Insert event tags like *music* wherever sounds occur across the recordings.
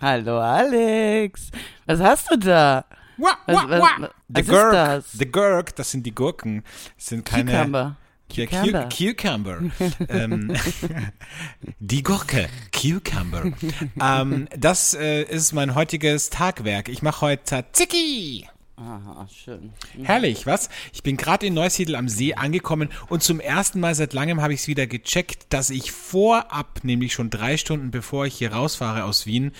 Hallo Alex. Was hast du da? Wah, Was, wah, was, wah. was The ist Gurk, das? The Gurk, das sind die Gurken. Das sind keine. Cucumber. Ja, Cu- Cucumber. Cucumber. *laughs* ähm, *laughs* die Gurke, Cucumber. ähm, das äh, ist mein heutiges Tagwerk. Ich mache heute Tzatziki. Aha, schön. Herrlich, was? Ich bin gerade in Neusiedl am See angekommen und zum ersten Mal seit langem habe ich es wieder gecheckt, dass ich vorab, nämlich schon drei Stunden bevor ich hier rausfahre aus Wien,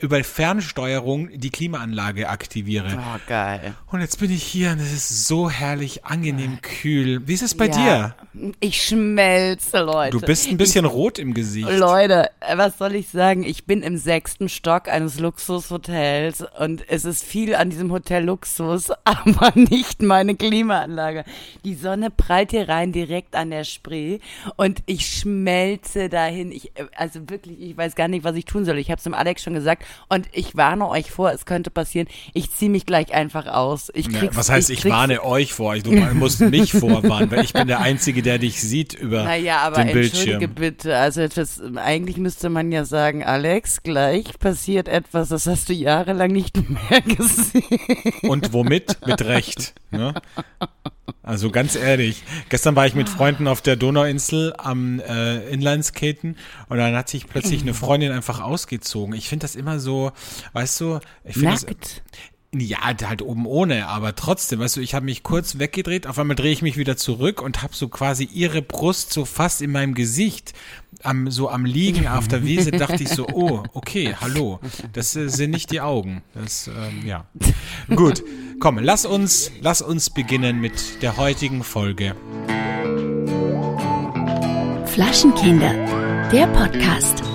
über Fernsteuerung die Klimaanlage aktiviere. Oh, geil. Und jetzt bin ich hier und es ist so herrlich, angenehm kühl. Wie ist es bei Ja, Ich schmelze, Leute. dir? Du bist ein bisschen rot im Gesicht. Leute, was soll ich sagen? Ich bin im sechsten Stock eines Luxushotels und es ist viel an diesem Hotel Luxus, *laughs* aber nicht meine Klimaanlage. Die Sonne prallt hier rein direkt an der Spree und ich schmelze dahin. Ich, äh, also wirklich, ich weiß gar nicht, was ich tun soll. Ich habe es dem Alex schon gesagt und ich warne euch vor, es könnte passieren. Ich ziehe mich gleich einfach aus. Ich Ja, was heißt, ich, krieg's- warne euch vor? Du *laughs* musst mich vorwarnen, weil ich bin der Einzige, der dich sieht über Naja, aber den entschuldige Bildschirm. bitte. Also das, eigentlich müsste man ja sagen, Alex, gleich passiert etwas, das hast du jahrelang nicht *laughs* mehr gesehen. Und womit? Mit Recht. Ne? Also ganz ehrlich, gestern war ich mit Freunden auf der Donauinsel am äh, Inlineskaten und dann hat sich plötzlich eine Freundin einfach ausgezogen. Ich finde das immer so, weißt du, ich finde das. Ja, halt oben ohne, aber trotzdem, weißt du, ich habe mich kurz weggedreht, auf einmal drehe ich mich wieder zurück und habe so quasi ihre Brust so fast in meinem Gesicht, am, so am Liegen auf der Wiese, dachte ich so, *laughs* oh, okay, hallo, das äh, sind nicht die Augen, das, ähm, ja. Gut, komm, lass uns, lass uns beginnen mit der heutigen Folge. Flaschenkinder, der Podcast.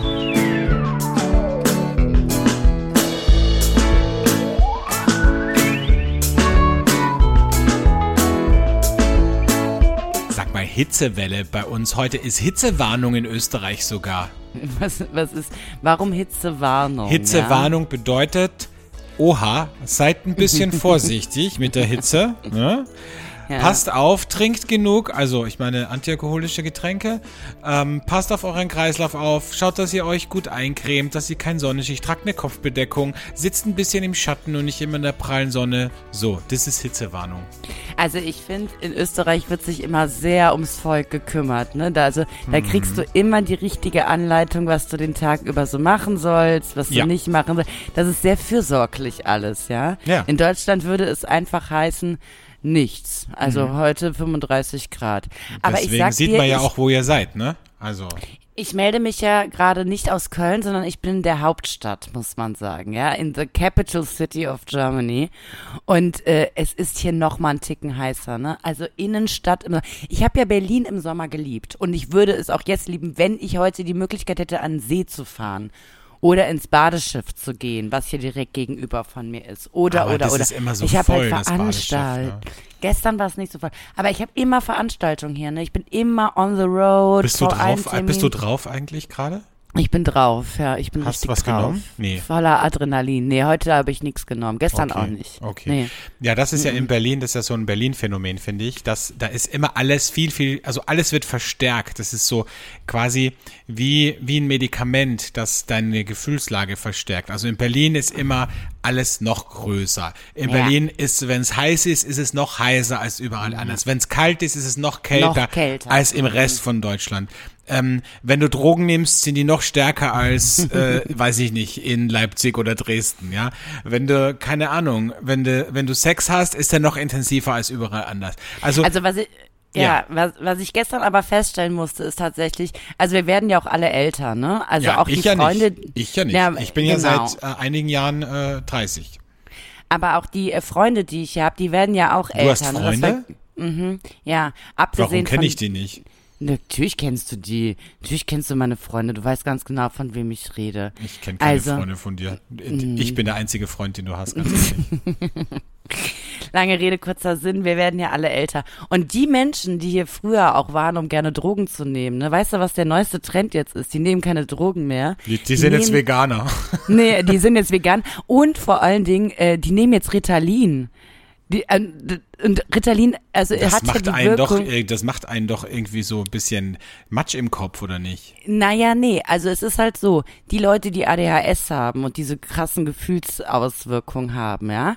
Hitzewelle bei uns, heute ist Hitzewarnung in Österreich sogar. Was, was ist, warum Hitzewarnung? Hitzewarnung bedeutet, oha, seid ein bisschen *laughs* vorsichtig mit der Hitze. Ne? Ja? Passt auf, trinkt genug, also ich meine antialkoholische Getränke. Ähm, passt auf euren Kreislauf auf, schaut, dass ihr euch gut eincremt, dass ihr kein Sonnenschicht, tragt eine Kopfbedeckung, sitzt ein bisschen im Schatten und nicht immer in der prallen Sonne. So, das ist Hitzewarnung. Also ich finde, in Österreich wird sich immer sehr ums Volk gekümmert. Ne? Da, also, da kriegst Mhm. du immer die richtige Anleitung, was du den Tag über so machen sollst, was Ja. du nicht machen sollst. Das ist sehr fürsorglich alles, ja. Ja. In Deutschland würde es einfach heißen, nichts. Also heute 35 Grad. Aber Mhm. Deswegen ich sag sieht dir, man ja ich, auch, wo ihr seid, ne? Also, ich melde mich ja gerade nicht aus Köln, sondern ich bin in der Hauptstadt, muss man sagen, ja, in the capital city of Germany. Und äh, es ist hier noch mal ein Ticken heißer, ne? Also Innenstadt. Im, ich habe ja Berlin im Sommer geliebt und ich würde es auch jetzt lieben, wenn ich heute die Möglichkeit hätte, an den See zu fahren. Oder ins Badeschiff zu gehen, was hier direkt gegenüber von mir ist. Oder, Aber oder, das oder. ist immer so ich habe halt Veranstaltungen. ne? Gestern war es nicht so voll. Aber ich habe immer Veranstaltungen hier, ne? Ich bin immer on the road. bist du drauf, bist du drauf eigentlich gerade? Ich bin drauf, ja, ich bin Hast du richtig was drauf. genommen? Nee. Voller Adrenalin. Nee, heute habe ich nichts genommen. Gestern Okay, auch nicht. Okay. Nee. Ja, das ist ja in Berlin, das ist ja so ein Berlin-Phänomen, finde ich. dass da ist immer alles viel, viel, also alles wird verstärkt. Das ist so quasi wie, wie ein Medikament, das deine Gefühlslage verstärkt. Also in Berlin ist immer alles noch größer. In Ja. Berlin ist, wenn es heiß ist, ist es noch heißer als überall anders. Wenn es kalt ist, ist es noch kälter, Noch kälter. als im Rest von Deutschland. Ähm, wenn du Drogen nimmst, sind die noch stärker als, *laughs* äh, weiß ich nicht, in Leipzig oder Dresden, ja. Wenn du, keine Ahnung, wenn du, wenn du Sex hast, ist der noch intensiver als überall anders. Also, Also was ich, ja, Ja. Was, was ich gestern aber feststellen musste, ist tatsächlich, also wir werden ja auch alle älter, ne? Also ja, auch ich die ja Freunde. nicht. Ich ja nicht. ich bin ja genau. seit äh, einigen Jahren äh, 30. Aber auch die äh, Freunde, die ich habe, die werden ja auch Du älter. hast ne? Das Freunde? war- Mhm, ja, abgesehen Warum kenne ich die nicht? Natürlich kennst du die. Natürlich kennst du meine Freunde. Du weißt ganz genau, von wem ich rede. Ich kenne keine Also- Freunde von dir. Ich bin der einzige Freund, den du hast. *laughs* Lange Rede, kurzer Sinn, wir werden ja alle älter. Und die Menschen, die hier früher auch waren, um gerne Drogen zu nehmen, ne, weißt du, was der neueste Trend jetzt ist? Die nehmen keine Drogen mehr. Die, die sind jetzt nehmen- Veganer. Nee, die sind jetzt vegan. Und vor allen Dingen, äh, die nehmen jetzt Ritalin. Die, äh, Und Ritalin, also Das hat ja macht die einen doch, Wirkung. das macht einen doch irgendwie so ein bisschen Matsch im Kopf, oder nicht? Naja, nee, also es ist halt so, die Leute, die ADHS haben und diese krassen Gefühlsauswirkungen haben, ja,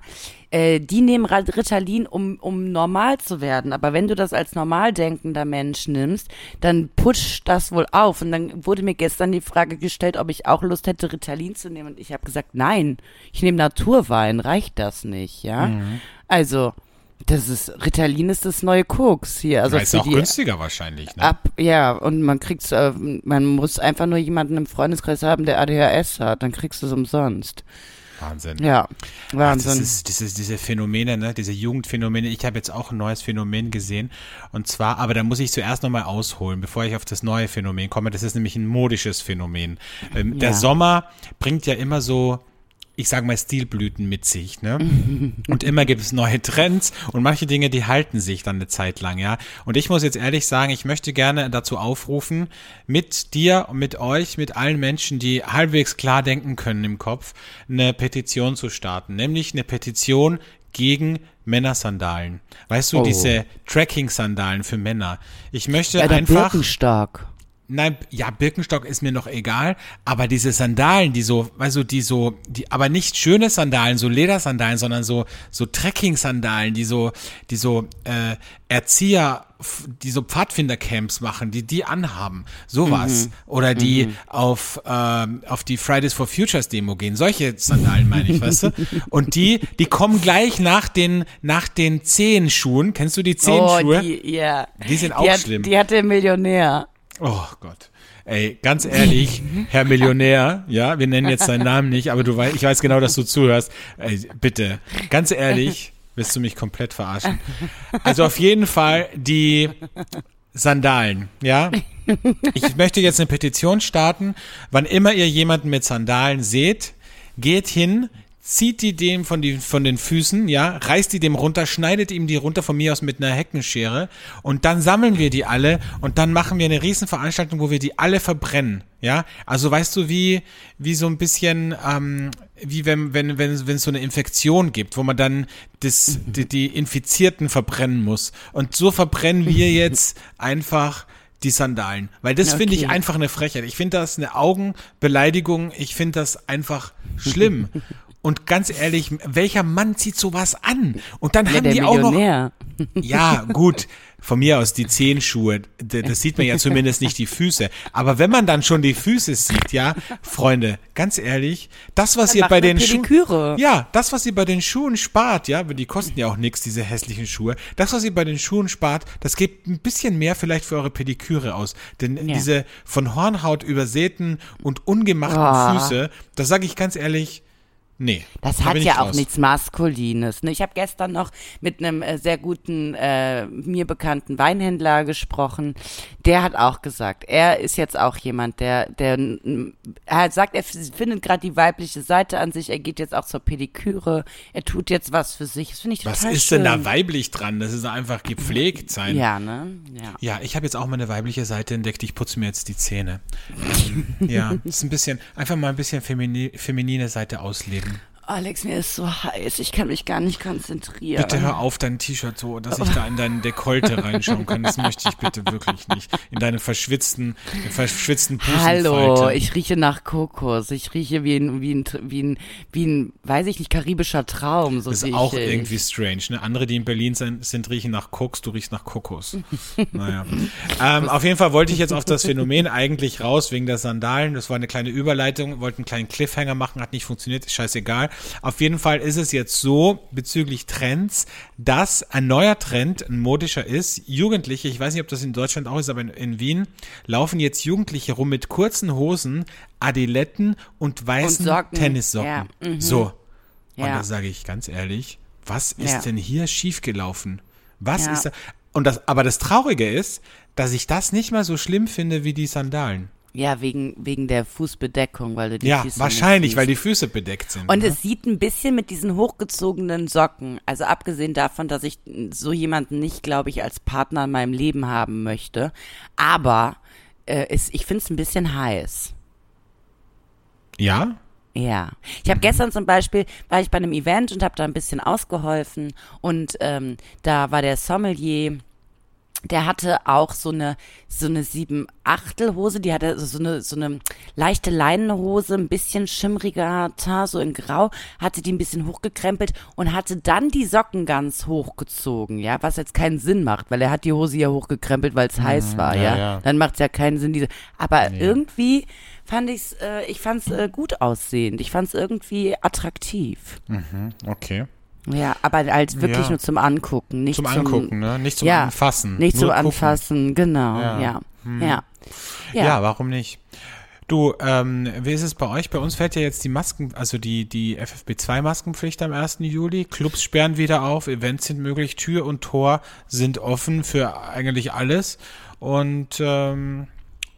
äh, die nehmen Ritalin, um, um normal zu werden. Aber wenn du das als normal denkender Mensch nimmst, dann pusht das wohl auf. Und dann wurde mir gestern die Frage gestellt, ob ich auch Lust hätte, Ritalin zu nehmen. Und ich habe gesagt, nein, ich nehme Naturwein, reicht das nicht, ja? Mhm. Also, das ist, Ritalin ist das neue Koks hier. Also Also ist auch günstiger wahrscheinlich, ne? Ab, ja, und man kriegt's, äh, man muss einfach nur jemanden im Freundeskreis haben, der ADHS hat, dann kriegst du es umsonst. Wahnsinn. Ja, Ach, das Wahnsinn. ist diese, Phänomene, ne, diese Jugendphänomene. Ich habe jetzt auch ein neues Phänomen gesehen. Und zwar, aber da muss ich zuerst nochmal ausholen, bevor ich auf das neue Phänomen komme. Das ist nämlich ein modisches Phänomen. Ähm, Der Ja. Sommer bringt ja immer so, ich sage mal, Stilblüten mit sich, ne? Und immer gibt es neue Trends und manche Dinge, die halten sich dann eine Zeit lang, ja. Und ich muss jetzt ehrlich sagen, ich möchte gerne dazu aufrufen, mit dir und mit euch, mit allen Menschen, die halbwegs klar denken können im Kopf, eine Petition zu starten. Nämlich eine Petition gegen Männersandalen. Weißt du, Oh. diese Tracking-Sandalen für Männer. Ich möchte ja, der einfach. Birkenstock. Nein, ja, Birkenstock ist mir noch egal, aber diese Sandalen, die so, weißt du, die so, die, aber nicht schöne Sandalen, so Ledersandalen, sondern so, so Trekking-Sandalen, die so, die so, äh, Erzieher, die so Pfadfindercamps machen, die die anhaben, sowas. Oder die auf, ähm, auf die Fridays for Futures Demo gehen, solche Sandalen meine ich, weißt du? Und die, die kommen gleich nach den, nach den Zehenschuhen, kennst du die Zehenschuhe? Oh, die, ja. Die sind auch die hat, schlimm. Die hat der Millionär. Oh Gott. Ey, ganz ehrlich, Herr Millionär, ja, wir nennen jetzt seinen Namen nicht, aber du weißt, ich weiß genau, dass du zuhörst. Ey, bitte, ganz ehrlich, willst du mich komplett verarschen? Also auf jeden Fall die Sandalen, ja. Ich möchte jetzt eine Petition starten. Wann immer ihr jemanden mit Sandalen seht, geht hin, zieht die dem von, die, von den Füßen, ja, reißt die dem runter, schneidet ihm die runter von mir aus mit einer Heckenschere und dann sammeln wir die alle und dann machen wir eine Riesenveranstaltung, wo wir die alle verbrennen, ja. Also weißt du, wie, wie so ein bisschen, ähm, wie wenn, wenn, wenn, wenn es so eine Infektion gibt, wo man dann das, *laughs* die, die Infizierten verbrennen muss. Und so verbrennen wir *laughs* jetzt einfach die Sandalen. Weil das finde ich Okay. einfach eine Frechheit. Ich finde das eine Augenbeleidigung. Ich finde das einfach schlimm. *laughs* Und ganz ehrlich, welcher Mann zieht sowas an? Und dann Ja, haben die auch noch *laughs* ja, gut. Von mir aus die Zehenschuhe, das sieht man ja zumindest nicht die Füße. Aber wenn man dann schon die Füße sieht, ja, Freunde, ganz ehrlich, das, was Dann ihr bei den Schuhen, ja, das, was ihr bei den Schuhen spart, ja, die kosten ja auch nichts, diese hässlichen Schuhe. Das, was ihr bei den Schuhen spart, das gebt ein bisschen mehr vielleicht für eure Pediküre aus. Denn Ja. diese von Hornhaut übersäten und ungemachten Ah. Füße, das sage ich ganz ehrlich, nee. Das da hat ja auch raus. nichts Maskulines. Ne? Ich habe gestern noch mit einem äh, sehr guten, äh, mir bekannten Weinhändler gesprochen. Der hat auch gesagt, er ist jetzt auch jemand, der, der er sagt, er findet gerade die weibliche Seite an sich. Er geht jetzt auch zur Pediküre. Er tut jetzt was für sich. Das finde ich Was total ist schön. denn da weiblich dran? Das ist einfach gepflegt sein. Ja, ne? Ja. Ja, ich habe jetzt auch meine weibliche Seite entdeckt. Ich putze mir jetzt die Zähne. *laughs* Ja, ist ein bisschen, einfach mal ein bisschen femini feminine Seite ausleben. Alex, mir ist so heiß. Ich kann mich gar nicht konzentrieren. Bitte hör auf dein T-Shirt so, dass ich da in deinen Dekolte reinschauen kann. Das möchte ich bitte wirklich nicht. In deine verschwitzten, verschwitzten Hallo, Busenfalte. ich rieche nach Kokos. Ich rieche wie ein, wie ein, wie ein, wie ein, weiß ich nicht, karibischer Traum. So Das ist auch ich. irgendwie strange. Ne? Andere, die in Berlin sind, sind, riechen nach Koks, du riechst nach Kokos. *laughs* naja. Ähm, auf jeden Fall wollte ich jetzt auf das Phänomen eigentlich raus, wegen der Sandalen. Das war eine kleine Überleitung, wollte einen kleinen Cliffhanger machen, hat nicht funktioniert, ist scheißegal. Auf jeden Fall ist es jetzt so, bezüglich Trends, dass ein neuer Trend, ein modischer ist. Jugendliche, ich weiß nicht, ob das in Deutschland auch ist, aber in, in Wien laufen jetzt Jugendliche rum mit kurzen Hosen, Adiletten und weißen Socken. Tennissocken. Ja, mhm. So. Und Ja. da sage ich ganz ehrlich, was ist Ja. denn hier schiefgelaufen? Was ist da? Und das, aber das Traurige ist, dass ich das nicht mal so schlimm finde wie die Sandalen. Ja, wegen, wegen der Fußbedeckung, weil du die ja, Füße wahrscheinlich, nicht weil die Füße bedeckt sind. Und ne? es sieht ein bisschen mit diesen hochgezogenen Socken, also abgesehen davon, dass ich so jemanden nicht, glaube ich, als Partner in meinem Leben haben möchte, aber äh, es, ich finde es ein bisschen heiß. ja? Ja. Ich habe gestern zum Beispiel, war ich bei einem Event und habe da ein bisschen ausgeholfen und ähm, da war der Sommelier, der hatte auch so eine so eine sieben Achtel Hose, die hatte so eine so eine leichte Leinenhose, ein bisschen schimmriger Teint, so in Grau, hatte die ein bisschen hochgekrempelt und hatte dann die Socken ganz hochgezogen, ja, was jetzt keinen Sinn macht, weil er hat die Hose ja hochgekrempelt, weil es heiß war, ja, ja. ja. Dann macht es ja keinen Sinn diese, aber Nee. irgendwie fand ich's, äh, ich fand's äh, gut aussehend, ich fand's irgendwie attraktiv. Okay. Ja, aber als wirklich Ja. nur zum Angucken, nicht Zum zum, Angucken, ne? Nicht zum ja, Anfassen. Nicht zum gucken. Anfassen, genau, Ja. ja. Hm. Ja. Ja. Ja. warum nicht? Du, ähm, wie ist es bei euch? Bei uns fällt ja jetzt die Masken, also die, die FFP2-Maskenpflicht am 1. Juli. Clubs sperren wieder auf, Events sind möglich, Tür und Tor sind offen für eigentlich alles. Und, ähm,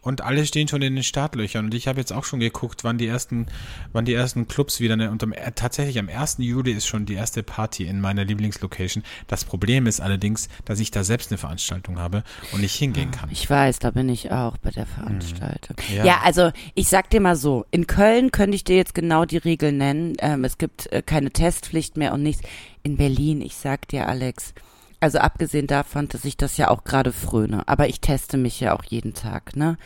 und alle stehen schon in den Startlöchern. Und ich habe jetzt auch schon geguckt, wann die ersten, wann die ersten Clubs wieder, ne, und am, äh, tatsächlich am 1. Juli ist schon die erste Party in meiner Lieblingslocation. Das Problem ist allerdings, dass ich da selbst eine Veranstaltung habe und nicht hingehen kann. Ich weiß, da bin ich auch bei der Veranstaltung. Hm. Ja. Ja. also ich sag dir mal so, in Köln könnte ich dir jetzt genau die Regeln nennen. Ähm, es gibt äh, keine Testpflicht mehr und nichts. In Berlin, ich sag dir, Alex, also abgesehen davon, dass ich das ja auch gerade fröne, aber ich teste mich ja auch jeden Tag, ne?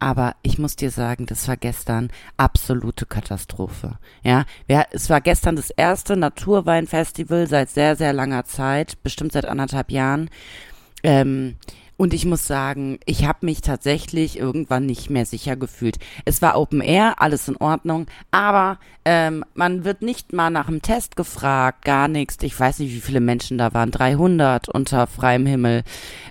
Aber ich muss dir sagen, das war gestern absolute Katastrophe. Ja, es war gestern das erste Naturweinfestival seit sehr, sehr langer Zeit, bestimmt seit anderthalb Jahren. Ähm, und ich muss sagen, ich habe mich tatsächlich irgendwann nicht mehr sicher gefühlt. Es war Open Air, alles in Ordnung, aber ähm, man wird nicht mal nach dem Test gefragt, gar nichts. Ich weiß nicht, wie viele Menschen da waren, 300 unter freiem Himmel.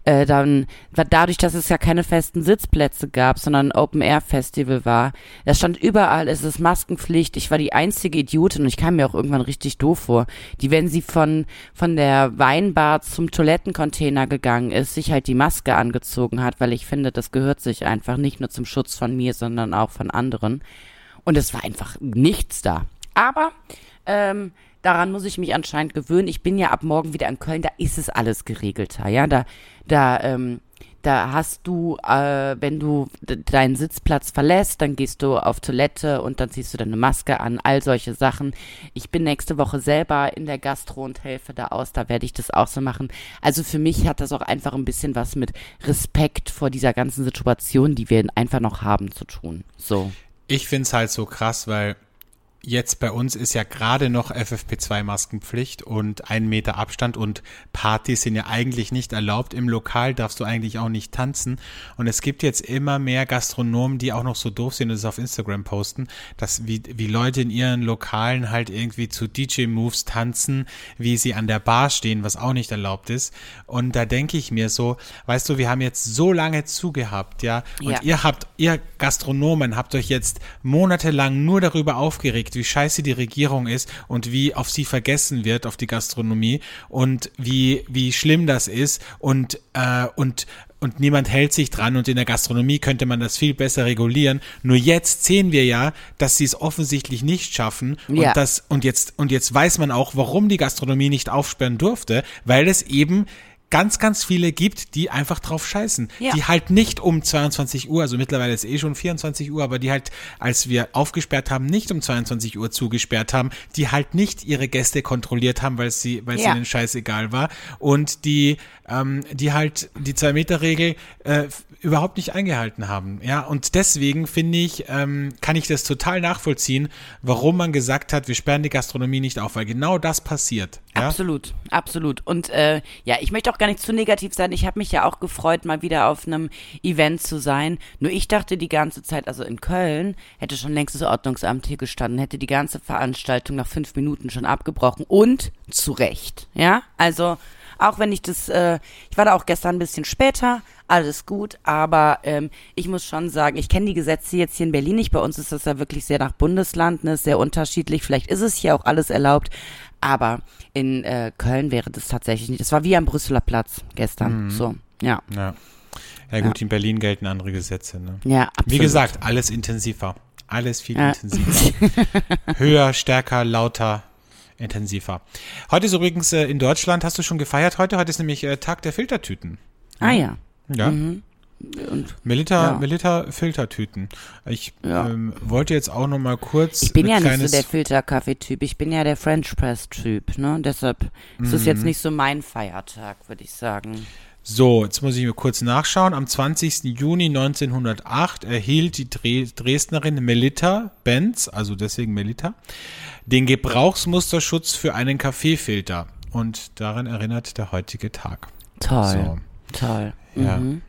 Äh, dann dadurch, dass es ja keine festen Sitzplätze gab, sondern ein Open Air Festival war. Da stand überall, es ist Maskenpflicht. Ich war die einzige Idiotin und ich kam mir auch irgendwann richtig doof vor, die, wenn sie von von der Weinbar zum Toilettencontainer gegangen ist, sich halt die Maske angezogen hat, weil ich finde, das gehört sich einfach nicht nur zum Schutz von mir, sondern auch von anderen. Und es war einfach nichts da. Aber ähm, daran muss ich mich anscheinend gewöhnen. Ich bin ja ab morgen wieder in Köln, da ist es alles geregelter, ja. Da, da, ähm, da hast du, äh, wenn du deinen Sitzplatz verlässt, dann gehst du auf Toilette und dann ziehst du deine Maske an, all solche Sachen. Ich bin nächste Woche selber in der Gastro und helfe da aus, da werde ich das auch so machen. Also für mich hat das auch einfach ein bisschen was mit Respekt vor dieser ganzen Situation, die wir einfach noch haben, zu tun. So. Ich find's halt so krass, weil jetzt bei uns ist ja gerade noch FFP2-Maskenpflicht und ein Meter Abstand und Partys sind ja eigentlich nicht erlaubt. Im Lokal darfst du eigentlich auch nicht tanzen. Und es gibt jetzt immer mehr Gastronomen, die auch noch so doof sind und es auf Instagram posten, dass wie, wie Leute in ihren Lokalen halt irgendwie zu DJ-Moves tanzen, wie sie an der Bar stehen, was auch nicht erlaubt ist. Und da denke ich mir so, weißt du, wir haben jetzt so lange zugehabt, ja, und Ja. ihr habt, ihr Gastronomen habt euch jetzt monatelang nur darüber aufgeregt, wie scheiße die Regierung ist und wie auf sie vergessen wird, auf die Gastronomie und wie, wie schlimm das ist und, äh, und, und niemand hält sich dran und in der Gastronomie könnte man das viel besser regulieren. Nur jetzt sehen wir ja, dass sie es offensichtlich nicht schaffen und Ja. das, und jetzt, und jetzt weiß man auch, warum die Gastronomie nicht aufsperren durfte, weil es eben ganz, ganz viele gibt, die einfach drauf scheißen. Ja. Die halt nicht um 22 Uhr, also mittlerweile ist eh schon 24 Uhr, aber die halt, als wir aufgesperrt haben, nicht um 22 Uhr zugesperrt haben, die halt nicht ihre Gäste kontrolliert haben, weil sie, weil Ja. ihnen scheißegal war und die, ähm, die halt die Zwei-Meter-Regel äh, überhaupt nicht eingehalten haben. Ja, und deswegen finde ich, ähm, kann ich das total nachvollziehen, warum man gesagt hat, wir sperren die Gastronomie nicht auf, weil genau das passiert. Ja? Absolut, absolut. Und äh, ja, ich möchte auch gar nicht zu negativ sein. Ich habe mich ja auch gefreut, mal wieder auf einem Event zu sein. Nur ich dachte die ganze Zeit, also in Köln hätte schon längst das Ordnungsamt hier gestanden, hätte die ganze Veranstaltung nach fünf Minuten schon abgebrochen und zu Recht. Ja, also auch wenn ich das, äh, ich war da auch gestern ein bisschen später, alles gut, aber ähm, ich muss schon sagen, ich kenne die Gesetze jetzt hier in Berlin nicht. Bei uns ist das ja wirklich sehr nach Bundesland, ne, sehr unterschiedlich. Vielleicht ist es hier auch alles erlaubt, aber in äh, Köln wäre das tatsächlich nicht. Das war wie am Brüsseler Platz gestern. So, ja, Ja. Ja gut, in Berlin gelten andere Gesetze. Ne? ja, absolut. Wie gesagt, alles intensiver. Alles viel Ja. intensiver. *laughs* Höher, stärker, lauter, intensiver. Heute ist übrigens äh, in Deutschland, hast du schon gefeiert heute? Heute ist nämlich äh, Tag der Filtertüten. Ah ja. Ja. Mhm. Und Melita, Ja. Melita Filtertüten. Ich Ja. ähm, wollte jetzt auch noch mal kurz ich bin ja nicht so der Filterkaffee-Typ, ich bin ja der French Press-Typ, ne? Deshalb ist es Mhm. jetzt nicht so mein Feiertag, würde ich sagen. So, jetzt muss ich mir kurz nachschauen. Am 20. Juni 1908 erhielt die Dre Dresdnerin Melita Benz, also deswegen Melita, den Gebrauchsmusterschutz für einen Kaffeefilter. Und daran erinnert der heutige Tag. Toll, toll. Ja. Mhm.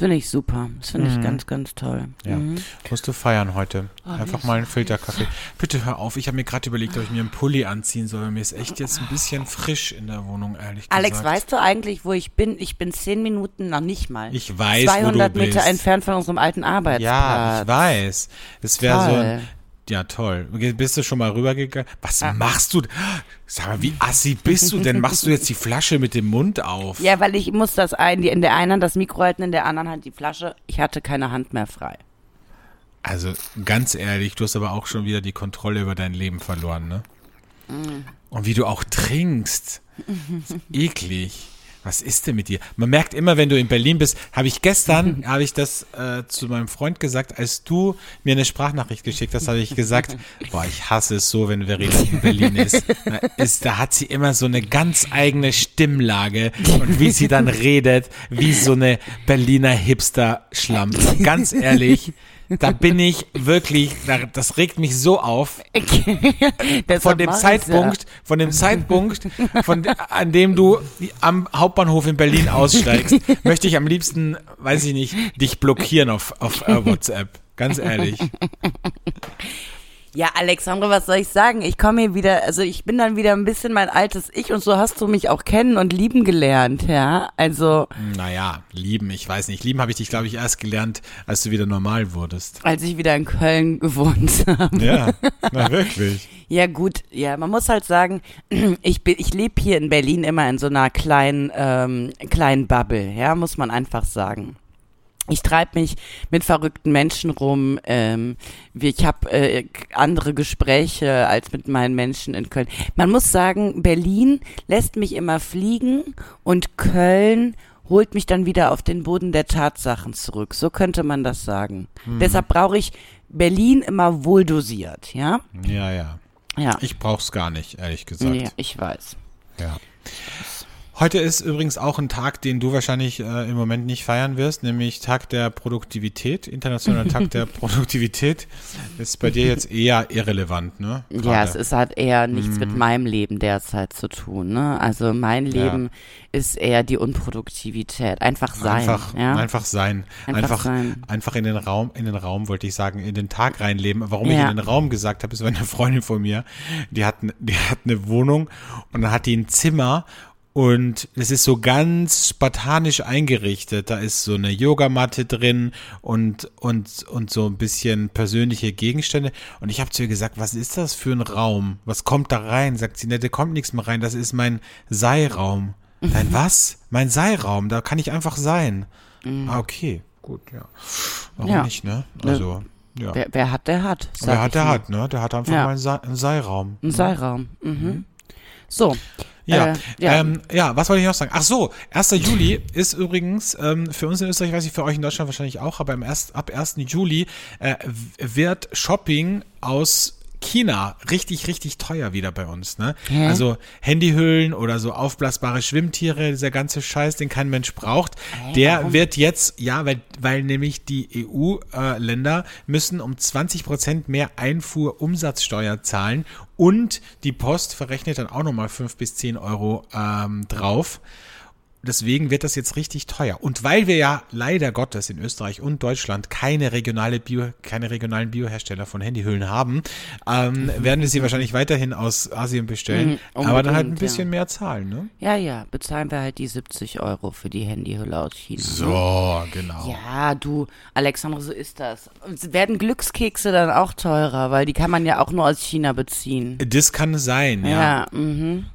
Das finde ich super. Das finde ich ganz, ganz toll. Ja. Mhm. Musst du feiern heute. Einfach mal einen Filterkaffee. Bitte hör auf, ich habe mir gerade überlegt, ob ich mir einen Pulli anziehen soll. Mir ist echt jetzt ein bisschen frisch in der Wohnung, ehrlich gesagt. Alex, weißt du eigentlich, wo ich bin? Ich bin zehn Minuten noch nicht mal. Ich weiß, 200 wo du Meter bist. entfernt von unserem alten Arbeitsplatz. Ja, ich weiß. Es wäre so ein, ja toll. Bist du schon mal rübergegangen? Was machst du? Sag mal, wie assi bist du denn? Machst du jetzt die Flasche mit dem Mund auf? Ja, weil ich muss das ein, die in der einen Hand das Mikro halten, in der anderen Hand die Flasche. Ich hatte keine Hand mehr frei. Also ganz ehrlich, du hast aber auch schon wieder die Kontrolle über dein Leben verloren, ne? Mm. Und wie du auch trinkst. Ist eklig. Was ist denn mit dir? Man merkt immer, wenn du in Berlin bist, habe ich gestern, *laughs* habe ich das äh, zu meinem Freund gesagt, als du mir eine Sprachnachricht geschickt hast, habe ich gesagt, boah, ich hasse es so, wenn Verena in Berlin ist. Da, ist. da hat sie immer so eine ganz eigene Stimmlage und wie sie dann redet, wie so eine Berliner Hipster-Schlampe. Ganz ehrlich, da bin ich wirklich, da, das regt mich so auf, *laughs* von dem Zeitpunkt, von dem Zeitpunkt, von, an dem du am Hauptbahnhof in Berlin aussteigst, *laughs* möchte ich am liebsten, weiß ich nicht, dich blockieren auf, auf äh, WhatsApp. Ganz ehrlich. *laughs* Ja, Alexandre, was soll ich sagen? Ich komme hier wieder, also ich bin dann wieder ein bisschen mein altes Ich und so hast du mich auch kennen und lieben gelernt, ja. Also, Naja, lieben, ich weiß nicht. Lieben habe ich dich, glaube ich, erst gelernt, als du wieder normal wurdest. als ich wieder in Köln gewohnt habe. Ja, *laughs* na wirklich. Ja, gut, ja, man muss halt sagen, *clears throat* ich bin, ich lebe hier in Berlin immer in so einer kleinen, ähm, kleinen Bubble, ja, muss man einfach sagen. Ich treibe mich mit verrückten Menschen rum. Ähm, ich habe äh, andere Gespräche als mit meinen Menschen in Köln. Man muss sagen, Berlin lässt mich immer fliegen und Köln holt mich dann wieder auf den Boden der Tatsachen zurück. So könnte man das sagen. Deshalb brauche ich Berlin immer wohl dosiert, ja? Ja, ja. Ja. Ich brauch's gar nicht, ehrlich gesagt. Nee, ich weiß. Ja. Heute ist übrigens auch ein Tag, den du wahrscheinlich äh, im Moment nicht feiern wirst, nämlich Tag der Produktivität, internationaler Tag der *laughs* Produktivität. Ist bei dir jetzt eher irrelevant, ne? Ja, Gerade. es ist halt eher nichts mit meinem Leben derzeit zu tun. Ne? Also mein Leben ist eher die Unproduktivität. Einfach sein. Einfach, ja? einfach sein. Einfach Einfach, sein. einfach in den Raum, in den Raum wollte ich sagen, in den Tag reinleben. Warum ich Ja. in den Raum gesagt habe, ist, weil eine Freundin von mir, die hat, die hat eine Wohnung und dann hat die ein Zimmer und es ist so ganz spartanisch eingerichtet. Da ist so eine Yogamatte drin und, und, und so ein bisschen persönliche Gegenstände. Und ich habe zu ihr gesagt, was ist das für ein Raum? Was kommt da rein? Sagt sie, ne, da kommt nichts mehr rein. Das ist mein Seiraum. *laughs* Dein was? Mein Seiraum. Da kann ich einfach sein. Ah, okay. Gut, ja. Warum Ja. nicht, ne? Also, ja. Wer, wer hat, der hat. Wer hat, der nur. hat, ne? Der hat einfach Ja. mal einen, Sei einen Seiraum. Ein Seilraum. Mhm. So. Ja, Äh, ja. Ähm, ja, was wollte ich noch sagen? Ach so, 1. Juli ist übrigens ähm, für uns in Österreich, weiß ich für euch in Deutschland wahrscheinlich auch, aber erst, ab 1. Juli äh, wird Shopping aus China richtig, richtig teuer wieder bei uns. Ne? Hä? Also Handyhüllen oder so aufblasbare Schwimmtiere, dieser ganze Scheiß, den kein Mensch braucht, der wird jetzt, ja, weil, weil nämlich die EU-Länder müssen um 20 Prozent mehr Einfuhrumsatzsteuer zahlen und die Post verrechnet dann auch nochmal 5 bis 10 Euro ähm, drauf. Deswegen wird das jetzt richtig teuer. Und weil wir ja leider Gottes in Österreich und Deutschland keine regionale Bio, keine regionalen Biohersteller von Handyhüllen haben, ähm, werden wir sie wahrscheinlich weiterhin aus Asien bestellen, Mhm, aber dann halt ein bisschen ja. mehr zahlen, ne? ja, ja, bezahlen wir halt die 70 Euro für die Handyhülle aus China. Ne? So, genau. Ja, du, Alexandre, so ist das. Werden Glückskekse dann auch teurer, weil die kann man ja auch nur aus China beziehen. Das kann sein, ja. Ja, mhm.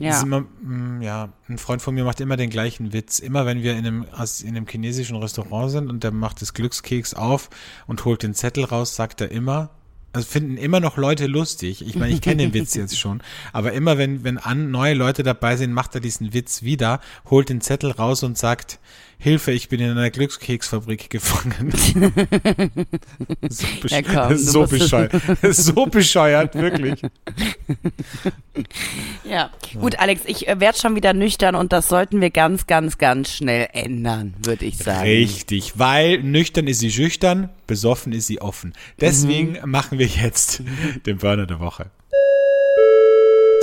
Ja. ist immer, mm, ja, ein Freund von mir macht immer den gleichen Witz. Immer wenn wir in einem, in einem chinesischen Restaurant sind und der macht das Glückskeks auf und holt den Zettel raus, sagt er immer, also finden immer noch Leute lustig. Ich meine, ich kenne den Witz jetzt schon, *laughs* aber immer wenn, wenn an, neue Leute dabei sind, macht er diesen Witz wieder, holt den Zettel raus und sagt, Hilfe, ich bin in einer Glückskeksfabrik gefangen. *laughs* so, besch Ja, komm, so bescheuert. *laughs* so bescheuert, wirklich. Ja, gut, Alex, ich äh, werde schon wieder nüchtern und das sollten wir ganz, ganz, ganz schnell ändern, würde ich sagen. Richtig, weil nüchtern ist sie schüchtern, besoffen ist sie offen. Deswegen Mhm. machen wir jetzt den Burner der Woche.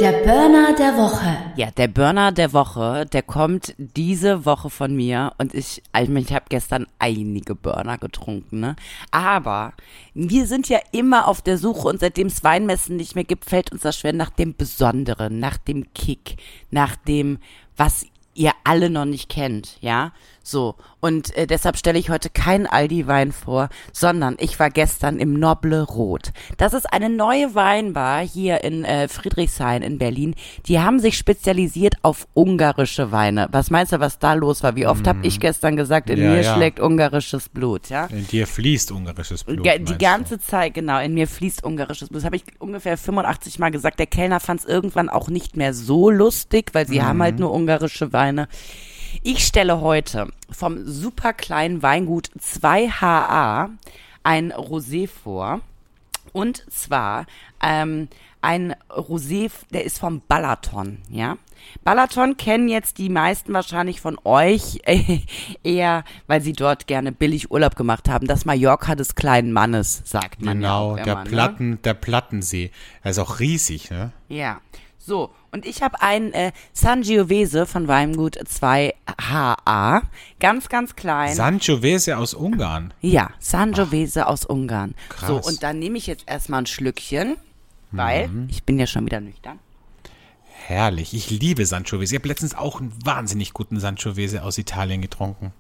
Der Burner der Woche. Ja, der Burner der Woche, der kommt diese Woche von mir und ich, also ich habe gestern einige Burner getrunken, ne? Aber wir sind ja immer auf der Suche und seitdem es Weinmessen nicht mehr gibt, fällt uns das schwer nach dem Besonderen, nach dem Kick, nach dem, was ihr alle noch nicht kennt, ja? So. Und äh, deshalb stelle ich heute keinen Aldi-Wein vor, sondern ich war gestern im Noble Rot. Das ist eine neue Weinbar hier in äh, Friedrichshain in Berlin. Die haben sich spezialisiert auf ungarische Weine. Was meinst du, was da los war? Wie oft habe ich gestern gesagt, in Ja, mir ja. schlägt ungarisches Blut, ja? In dir fließt ungarisches Blut. Ge- die ganze Zeit, genau, in mir fließt ungarisches Blut. Das habe ich ungefähr 85 Mal gesagt. Der Kellner fand es irgendwann auch nicht mehr so lustig, weil sie haben halt nur ungarische Weine. Ich stelle heute vom super kleinen Weingut 2HA ein Rosé vor. Und zwar ähm, ein Rosé, der ist vom Balaton, ja. Balaton kennen jetzt die meisten wahrscheinlich von euch äh, *laughs* eher, weil sie dort gerne billig Urlaub gemacht haben. Das Mallorca des kleinen Mannes, sagt man Genau, ja auch der, immer, ne? Platten, der Plattensee. Er ist auch riesig, ne? Ja. So, und ich habe einen äh, Sangiovese von Weingut 2HA. Ganz, ganz klein. Sangiovese aus Ungarn. Ja, Sangiovese aus Ungarn. krass. So, und dann nehme ich jetzt erstmal ein Schlückchen, weil Mhm. ich bin ja schon wieder nüchtern. Herrlich. Ich liebe Sangiovese. Ich habe letztens auch einen wahnsinnig guten Sangiovese aus Italien getrunken.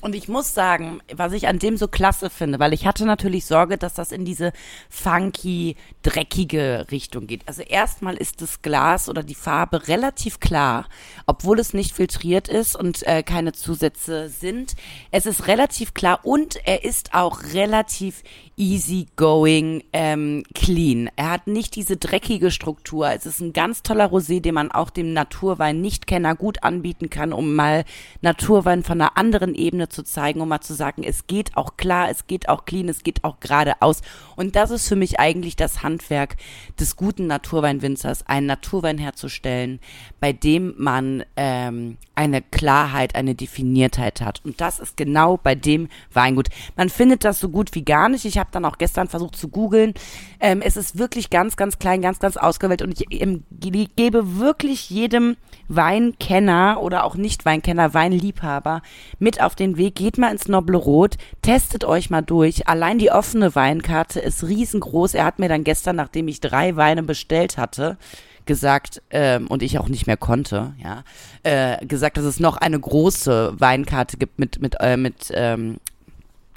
Und ich muss sagen, was ich an dem so klasse finde, weil ich hatte natürlich Sorge, dass das in diese funky, dreckige Richtung geht. Also erstmal ist das Glas oder die Farbe relativ klar, obwohl es nicht filtriert ist und äh, keine Zusätze sind. Es ist relativ klar und er ist auch relativ easy going, ähm, clean. Er hat nicht diese dreckige Struktur. Es ist ein ganz toller Rosé, den man auch dem Naturwein-Nichtkenner gut anbieten kann, um mal Naturwein von einer anderen Ebene zu zeigen, um mal zu sagen, es geht auch klar, es geht auch clean, es geht auch geradeaus. Und das ist für mich eigentlich das Handwerk des guten Naturweinwinzers, einen Naturwein herzustellen, bei dem man ähm, eine Klarheit, eine Definiertheit hat. Und das ist genau bei dem Weingut. Man findet das so gut wie gar nicht. Ich habe dann auch gestern versucht zu googeln. Ähm, es ist wirklich ganz, ganz klein, ganz, ganz ausgewählt. Und ich ähm, ge- gebe wirklich jedem Weinkenner oder auch Nicht-Weinkenner, Weinliebhaber mit auf den Weg. Geht mal ins Noble Rot, testet euch mal durch. Allein die offene Weinkarte ist riesengroß. Er hat mir dann gestern, nachdem ich drei Weine bestellt hatte, gesagt, ähm, und ich auch nicht mehr konnte, ja, äh, gesagt, dass es noch eine große Weinkarte gibt mit, mit, äh, mit, ähm,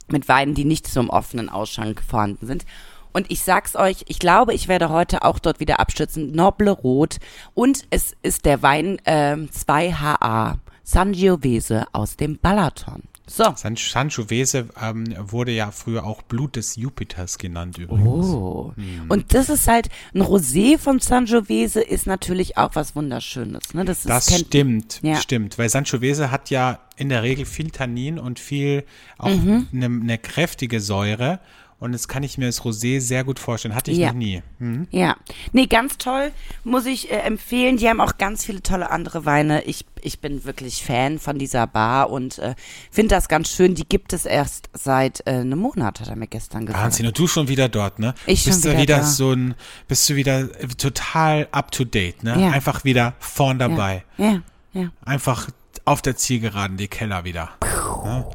mit Weinen, die nicht zum offenen Ausschank vorhanden sind. Und ich sag's euch, ich glaube, ich werde heute auch dort wieder abstützen. Noble Rot. Und es ist der Wein ähm, 2HA Sangiovese aus dem Balaton. So. San Sangiovese ähm, wurde ja früher auch Blut des Jupiters genannt übrigens. Oh. Und das ist halt, ein Rosé von Sangiovese ist natürlich auch was Wunderschönes. Ne? Das, ist, Das kennt, stimmt, Ja. stimmt. Weil Sangiovese hat ja in der Regel viel Tannin und viel auch Mhm. eine eine kräftige Säure. Und jetzt kann ich mir das Rosé sehr gut vorstellen. Hatte ich Ja. noch nie. Hm? Ja, nee, ganz toll, muss ich äh, empfehlen. Die haben auch ganz viele tolle andere Weine. Ich, ich bin wirklich Fan von dieser Bar und äh, finde das ganz schön. Die gibt es erst seit äh, einem Monat, hat er mir gestern gesagt. Wahnsinn. Und du schon wieder dort, ne? Ich bist schon du wieder wieder da. so ein, bist du wieder total up to date, ne? Ja. Einfach wieder vorn dabei. Ja, ja. Einfach auf der Zielgeraden die Keller wieder. Ne?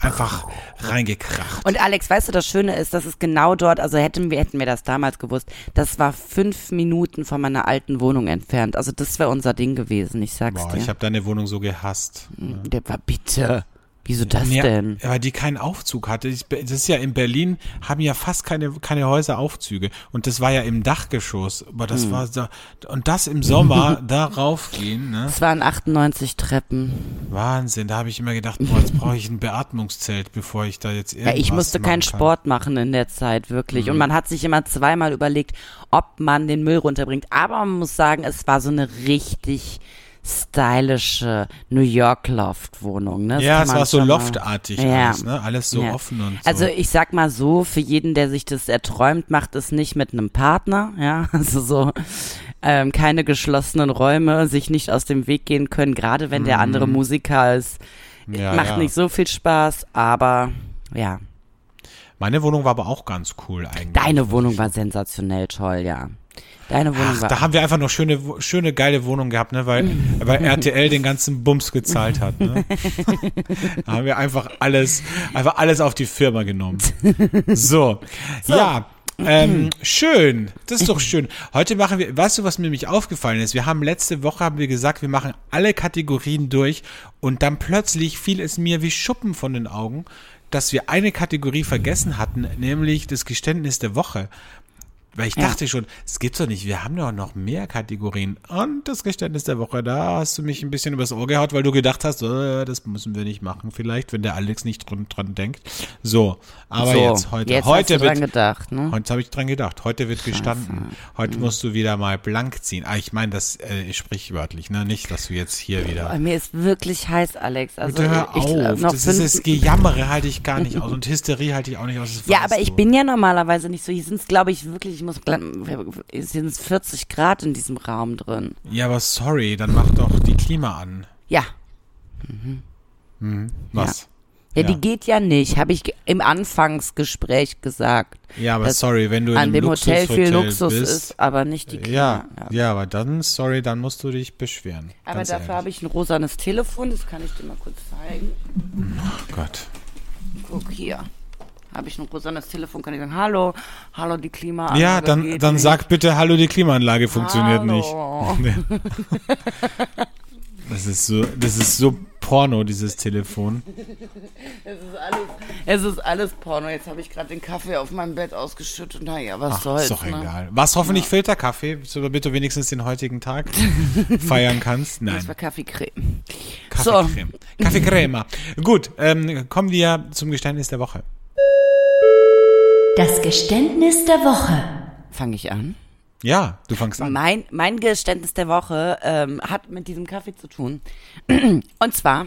Einfach reingekracht. Und Alex, weißt du, das Schöne ist, das ist genau dort, also hätten wir, hätten wir das damals gewusst, das war fünf Minuten von meiner alten Wohnung entfernt. Also das wäre unser Ding gewesen, ich sag's Boah, dir. ich habe deine Wohnung so gehasst. Der war bitte. Wieso das Ja, denn? Weil die keinen Aufzug hatte. Ich- Das ist ja in Berlin, haben ja fast keine, keine Häuser Aufzüge. Und das war ja im Dachgeschoss. Aber Hm. das war da, und das im Sommer *laughs* da raufgehen, ne? Es waren 98 Treppen. Wahnsinn. Da habe ich immer gedacht, boah, jetzt brauche ich ein Beatmungszelt, bevor ich da jetzt Ja, irgendwas ich musste keinen kann. Mhm. Sport machen in der Zeit, wirklich. Und man hat sich immer zweimal überlegt, ob man den Müll runterbringt. Aber man muss sagen, es war so eine richtig stylische New York Loft-Wohnung. Ne? Das Ja, es war so loftartig Ja. alles, ne? Alles so Ja. offen und so. Also ich sag mal so, für jeden, der sich das erträumt, macht es nicht mit einem Partner, ja, *laughs* also so ähm, keine geschlossenen Räume, sich nicht aus dem Weg gehen können, gerade wenn der andere Musiker ist, Mhm. ja, macht nicht so viel Spaß, aber ja, Meine Wohnung war aber auch ganz cool eigentlich. deine Wohnung war sensationell toll, ja. Deine Wohnung Ach, war da haben wir einfach noch schöne, schöne, geile Wohnung gehabt, ne, weil, weil RTL den ganzen Bums gezahlt hat, ne. *laughs* Da haben wir einfach alles, einfach alles auf die Firma genommen. So, ja. Ähm, schön, das ist doch schön. Heute machen wir, weißt du, was mir nämlich aufgefallen ist? Wir haben letzte Woche haben wir gesagt, wir machen alle Kategorien durch und dann plötzlich fiel es mir wie Schuppen von den Augen, dass wir eine Kategorie vergessen hatten, nämlich das Geständnis der Woche. Weil ich Ja. dachte schon, es gibt's doch nicht, wir haben doch noch mehr Kategorien. Und das Geständnis der Woche, da hast du mich ein bisschen übers Ohr gehaut, weil du gedacht hast, äh, das müssen wir nicht machen, vielleicht, wenn der Alex nicht dran, dran denkt. So, aber so, jetzt heute. jetzt heute hast du dran wird, gedacht, ne? Heute habe ich dran gedacht. Heute wird gestanden. Heute musst du wieder mal blank ziehen. Ah, ich meine das äh, sprichwörtlich, ne? Nicht, dass du jetzt hier wieder. Bei mir ist wirklich heiß, Alex. Also Bitte hör ich, ich, auf. noch das ist das Gejammere halte ich gar nicht aus und Hysterie halte ich auch nicht aus. Ja, aber ich du. bin ja normalerweise nicht so. Hier sind es, glaube ich, wirklich, muss, es sind 40 Grad in diesem Raum drin. Ja, aber sorry, dann mach doch die Klima an. Ja. Was? Ja, Ja. die geht ja nicht, habe ich im Anfangsgespräch gesagt. Ja, aber sorry, wenn du in An dem Hotel viel Luxus bist, ist, aber nicht die Ja, Klima. ja, aber dann, sorry, dann musst du dich beschweren. Aber dafür habe ich ein rosanes Telefon, das kann ich dir mal kurz zeigen. Oh Gott. Guck hier. Habe ich ein rosanes Telefon, kann ich sagen, hallo, hallo, die Klimaanlage Ja, dann, dann nicht. sag bitte, hallo, die Klimaanlage funktioniert Hallo. nicht. *laughs* Das ist so, das ist so Porno, dieses Telefon. Es ist alles, es ist alles Porno. Jetzt habe ich gerade den Kaffee auf meinem Bett ausgeschüttet. Naja, was Ach, soll's. ist doch ne? egal. Was hoffentlich Filterkaffee, damit du wenigstens den heutigen Tag *laughs* feiern kannst. Das Nein, war Kaffeecreme. Kaffeecreme. Kaffeecreme. Gut, ähm, kommen wir zum Geständnis der Woche. Das Geständnis der Woche. Fange ich an? Ja, du fangst an. Mein, mein Geständnis der Woche ähm, hat mit diesem Kaffee zu tun. *clears throat* Und zwar,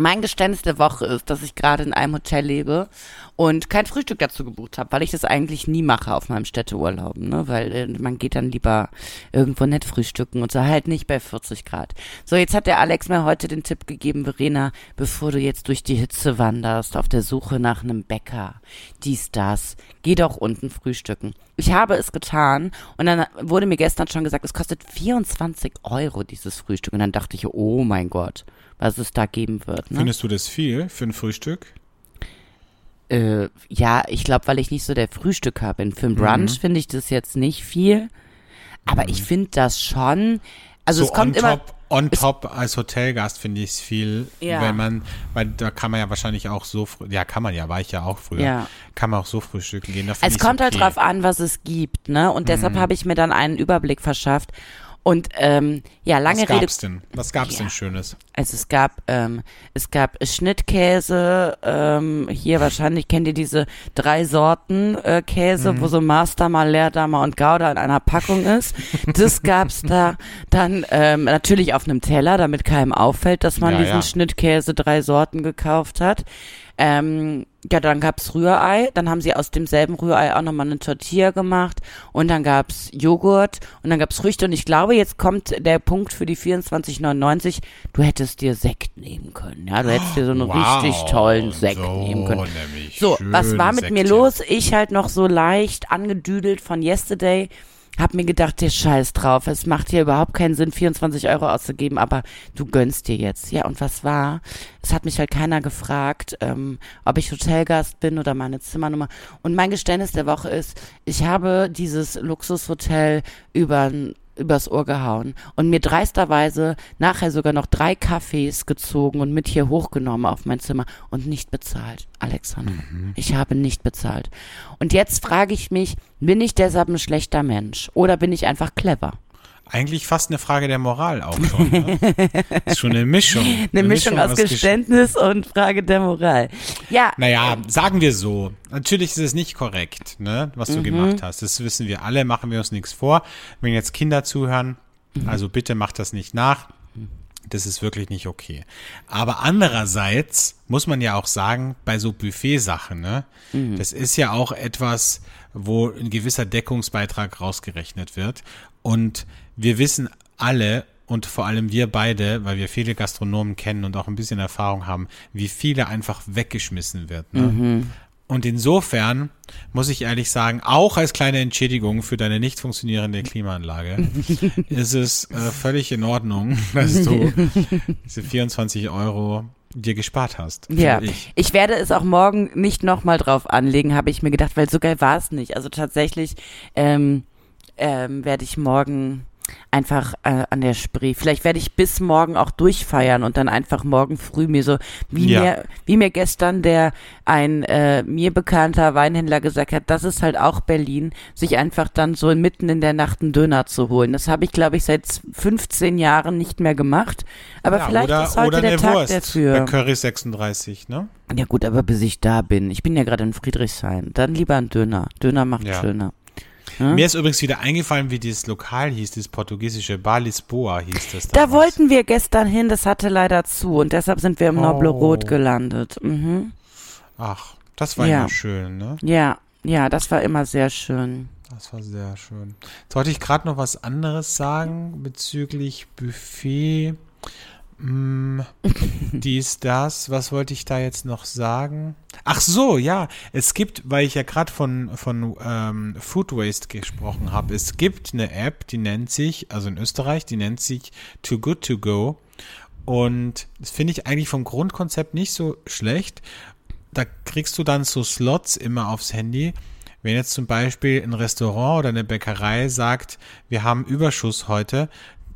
mein Geständnis der Woche ist, dass ich gerade in einem Hotel lebe und kein Frühstück dazu gebucht habe, weil ich das eigentlich nie mache auf meinem Städteurlaub, ne? Weil äh, man geht dann lieber irgendwo nett frühstücken und so halt nicht bei 40 Grad. So, jetzt hat der Alex mir heute den Tipp gegeben, Verena, bevor du jetzt durch die Hitze wanderst, auf der Suche nach einem Bäcker, dies, das, geh doch unten frühstücken. Ich habe es getan und dann wurde mir gestern schon gesagt, es kostet 24 Euro dieses Frühstück und dann dachte ich, oh mein Gott, was es da geben wird. Ne? Findest du das viel für ein Frühstück? Äh, ja, ich glaube, weil ich nicht so der Frühstücker bin. Für ein Brunch Mhm. finde ich das jetzt nicht viel. Aber ich finde das schon. Also so es kommt immer. top, on top als Hotelgast finde ich es viel, Ja. wenn man, weil da kann man ja wahrscheinlich auch so, früh, ja kann man ja, war ich ja auch früher, Ja. kann man auch so frühstücken gehen. Es kommt halt okay. Mhm. drauf an, was es gibt, ne? Und deshalb habe ich mir dann einen Überblick verschafft. Und ähm, ja, lange Was Rede. gab's denn? Was gab's Ja. denn Schönes? Also es gab, ähm, es gab Schnittkäse, ähm, hier wahrscheinlich kennt ihr diese drei Sorten äh, Käse, Mhm. wo so Master, mal Leerdammer und Gouda in einer Packung ist. Das *laughs* gab's da dann ähm, natürlich auf einem Teller, damit keinem auffällt, dass man Ja, diesen ja. Schnittkäse drei Sorten gekauft hat. Ähm, ja, dann gab's Rührei, dann haben sie aus demselben Rührei auch nochmal eine Tortilla gemacht und dann gab's Joghurt und dann gab's Früchte und ich glaube, jetzt kommt der Punkt für die 24,99. Du hättest dir Sekt nehmen können, ja, du hättest dir so einen Wow, richtig tollen Sekt so nehmen können. So, was war mit mir Sektchen. los? Ich halt noch so leicht angedüdelt von Yesterday. Hab mir gedacht, der Scheiß drauf. Es macht hier überhaupt keinen Sinn, 24 Euro auszugeben, aber du gönnst dir jetzt. Ja, und was war? Es hat mich halt keiner gefragt, ähm, ob ich Hotelgast bin oder meine Zimmernummer. Und mein Geständnis der Woche ist, ich habe dieses Luxushotel über übers Ohr gehauen und mir dreisterweise nachher sogar noch drei Kaffees gezogen und mit hier hochgenommen auf mein Zimmer und nicht bezahlt, Alexander. Mhm. Ich habe nicht bezahlt. Und jetzt frage ich mich, bin ich deshalb ein schlechter Mensch oder bin ich einfach clever? Eigentlich fast eine Frage der Moral auch schon. Ne? *laughs* ist schon eine Mischung. Eine, Mischung, aus Gesch- Geständnis und Frage der Moral. Ja, Naja, sagen wir so. Natürlich ist es nicht korrekt, ne, was Mhm. du gemacht hast. Das wissen wir alle, machen wir uns nichts vor. Wenn jetzt Kinder zuhören, Mhm. also bitte macht das nicht nach. Das ist wirklich nicht okay. Aber andererseits muss man ja auch sagen, bei so Buffet-Sachen, ne, Mhm. das ist ja auch etwas, wo ein gewisser Deckungsbeitrag rausgerechnet wird. Und wir wissen alle, und vor allem wir beide, weil wir viele Gastronomen kennen und auch ein bisschen Erfahrung haben, wie viele einfach weggeschmissen wird. Ne? Und insofern muss ich ehrlich sagen, auch als kleine Entschädigung für deine nicht funktionierende Klimaanlage, *laughs* ist es äh, völlig in Ordnung, *laughs* dass du diese 24 Euro dir gespart hast. Ja, Ich. ich. werde es auch morgen nicht nochmal drauf anlegen, habe ich mir gedacht, weil so geil war es nicht. Also tatsächlich ähm, ähm, werde ich morgen einfach äh, an der Spree. Vielleicht werde ich bis morgen auch durchfeiern und dann einfach morgen früh mir so, wie Ja. mir, wie mir gestern der ein äh, mir bekannter Weinhändler gesagt hat, das ist halt auch Berlin, sich einfach dann so mitten in der Nacht einen Döner zu holen. Das habe ich, glaube ich, seit 15 Jahren nicht mehr gemacht. Aber Ja, vielleicht oder, ist heute der Tag Wurst dafür. bei Curry 36, ne? Ja gut, aber bis ich da bin, ich bin ja gerade in Friedrichshain, dann lieber ein Döner. Döner macht Ja. schöner. Mir ist übrigens wieder eingefallen, wie dieses Lokal hieß, dieses portugiesische Bar Lisboa hieß das Da damals. wollten wir gestern hin, das hatte leider zu und deshalb sind wir im Oh. Noble Rot gelandet. Mhm. Ach, das war Ja. immer schön, ne? Ja, ja, das war immer sehr schön. Das war sehr schön. Jetzt wollte ich gerade noch was anderes sagen bezüglich Buffet. Mm, *laughs* dies, das. Was wollte ich da jetzt noch sagen? Ach so, ja. Es gibt, weil ich ja gerade von, von ähm, Food Waste gesprochen habe, es gibt eine App, die nennt sich, also in Österreich, die nennt sich Too Good To Go. Und das finde ich eigentlich vom Grundkonzept nicht so schlecht. Da kriegst du dann so Slots immer aufs Handy. Wenn jetzt zum Beispiel ein Restaurant oder eine Bäckerei sagt, wir haben Überschuss heute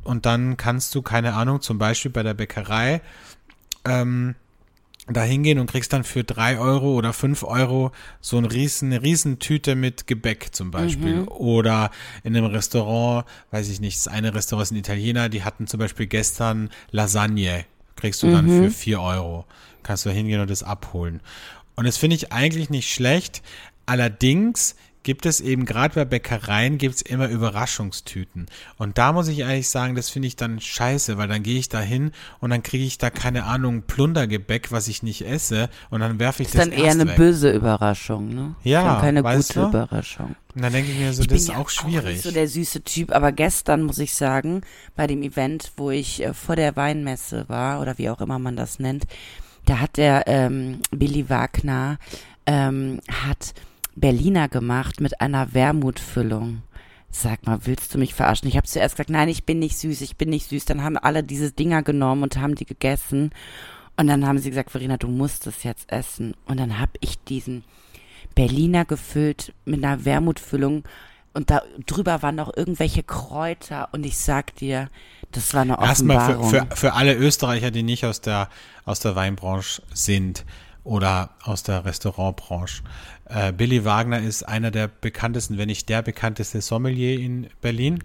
und dann kannst du, keine Ahnung, zum Beispiel bei der Bäckerei ähm, da hingehen und kriegst dann für drei Euro oder fünf Euro so ein riesen, eine riesen Tüte mit Gebäck zum Beispiel. Oder in einem Restaurant, weiß ich nicht, das eine Restaurant ist ein Italiener, die hatten zum Beispiel gestern Lasagne. Kriegst du dann für vier Euro. Kannst du hingehen und das abholen. Und das finde ich eigentlich nicht schlecht. Allerdings gibt es eben gerade bei Bäckereien gibt es immer Überraschungstüten. Und da muss ich ehrlich sagen, das finde ich dann scheiße, weil dann gehe ich da hin und dann kriege ich da keine Ahnung Plundergebäck, was ich nicht esse und dann werfe ich Ist das dann eher eine weg. böse Überraschung, ne? Ja, Schon keine gute du? Überraschung. Und dann denke ich mir so, Ich das ist ja auch schwierig. nicht so der süße Typ, aber gestern muss ich sagen, bei dem Event, wo ich äh, vor der Weinmesse war oder wie auch immer man das nennt, da hat der ähm, Billy Wagner ähm, hat Berliner gemacht mit einer Wermutfüllung. Sag mal, willst du mich verarschen? Ich habe zuerst gesagt, nein, ich bin nicht süß, ich bin nicht süß. Dann haben alle diese Dinger genommen und haben die gegessen. Und dann haben sie gesagt, Verena, du musst es jetzt essen. Und dann habe ich diesen Berliner gefüllt mit einer Wermutfüllung und da drüber waren noch irgendwelche Kräuter und ich sag dir, das war eine Erstmal Offenbarung. für, für, für alle Österreicher, die nicht aus der, aus der Weinbranche sind oder aus der Restaurantbranche. Äh, Billy Wagner ist einer der bekanntesten, wenn nicht der bekannteste Sommelier in Berlin.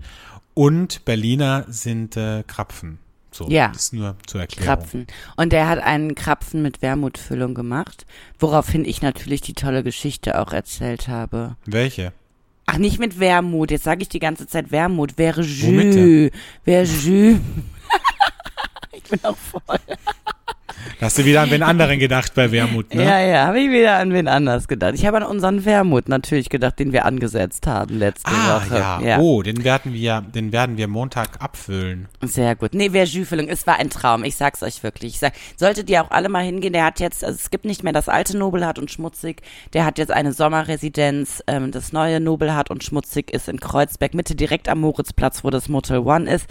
Und Berliner sind äh, Krapfen. So, Ja. das ist nur zur Erklärung. Krapfen. Und der hat einen Krapfen mit Wermutfüllung gemacht, woraufhin ich natürlich die tolle Geschichte auch erzählt habe. Welche? Ach, nicht mit Wermut, jetzt sage ich die ganze Zeit Wermut, wäre Jus, wäre Jus. ich bin auch voll. Hast du wieder an den anderen gedacht bei Wermut, ne? Ja, ja, habe ich wieder an wen anders gedacht. Ich habe an unseren Wermut natürlich gedacht, den wir angesetzt haben letzte Ah, Woche. ja. Oh, den werden wir, den werden wir Montag abfüllen. Sehr gut. Nee, wer es war ein Traum. Ich sag's euch wirklich. Ich sag, solltet ihr auch alle mal hingehen. Der hat jetzt, also es gibt nicht mehr das alte Nobelhart und Schmutzig. Der hat jetzt eine Sommerresidenz. Ähm, das neue Nobelhart und Schmutzig ist in Kreuzberg, Mitte direkt am Moritzplatz, wo das Motel One ist.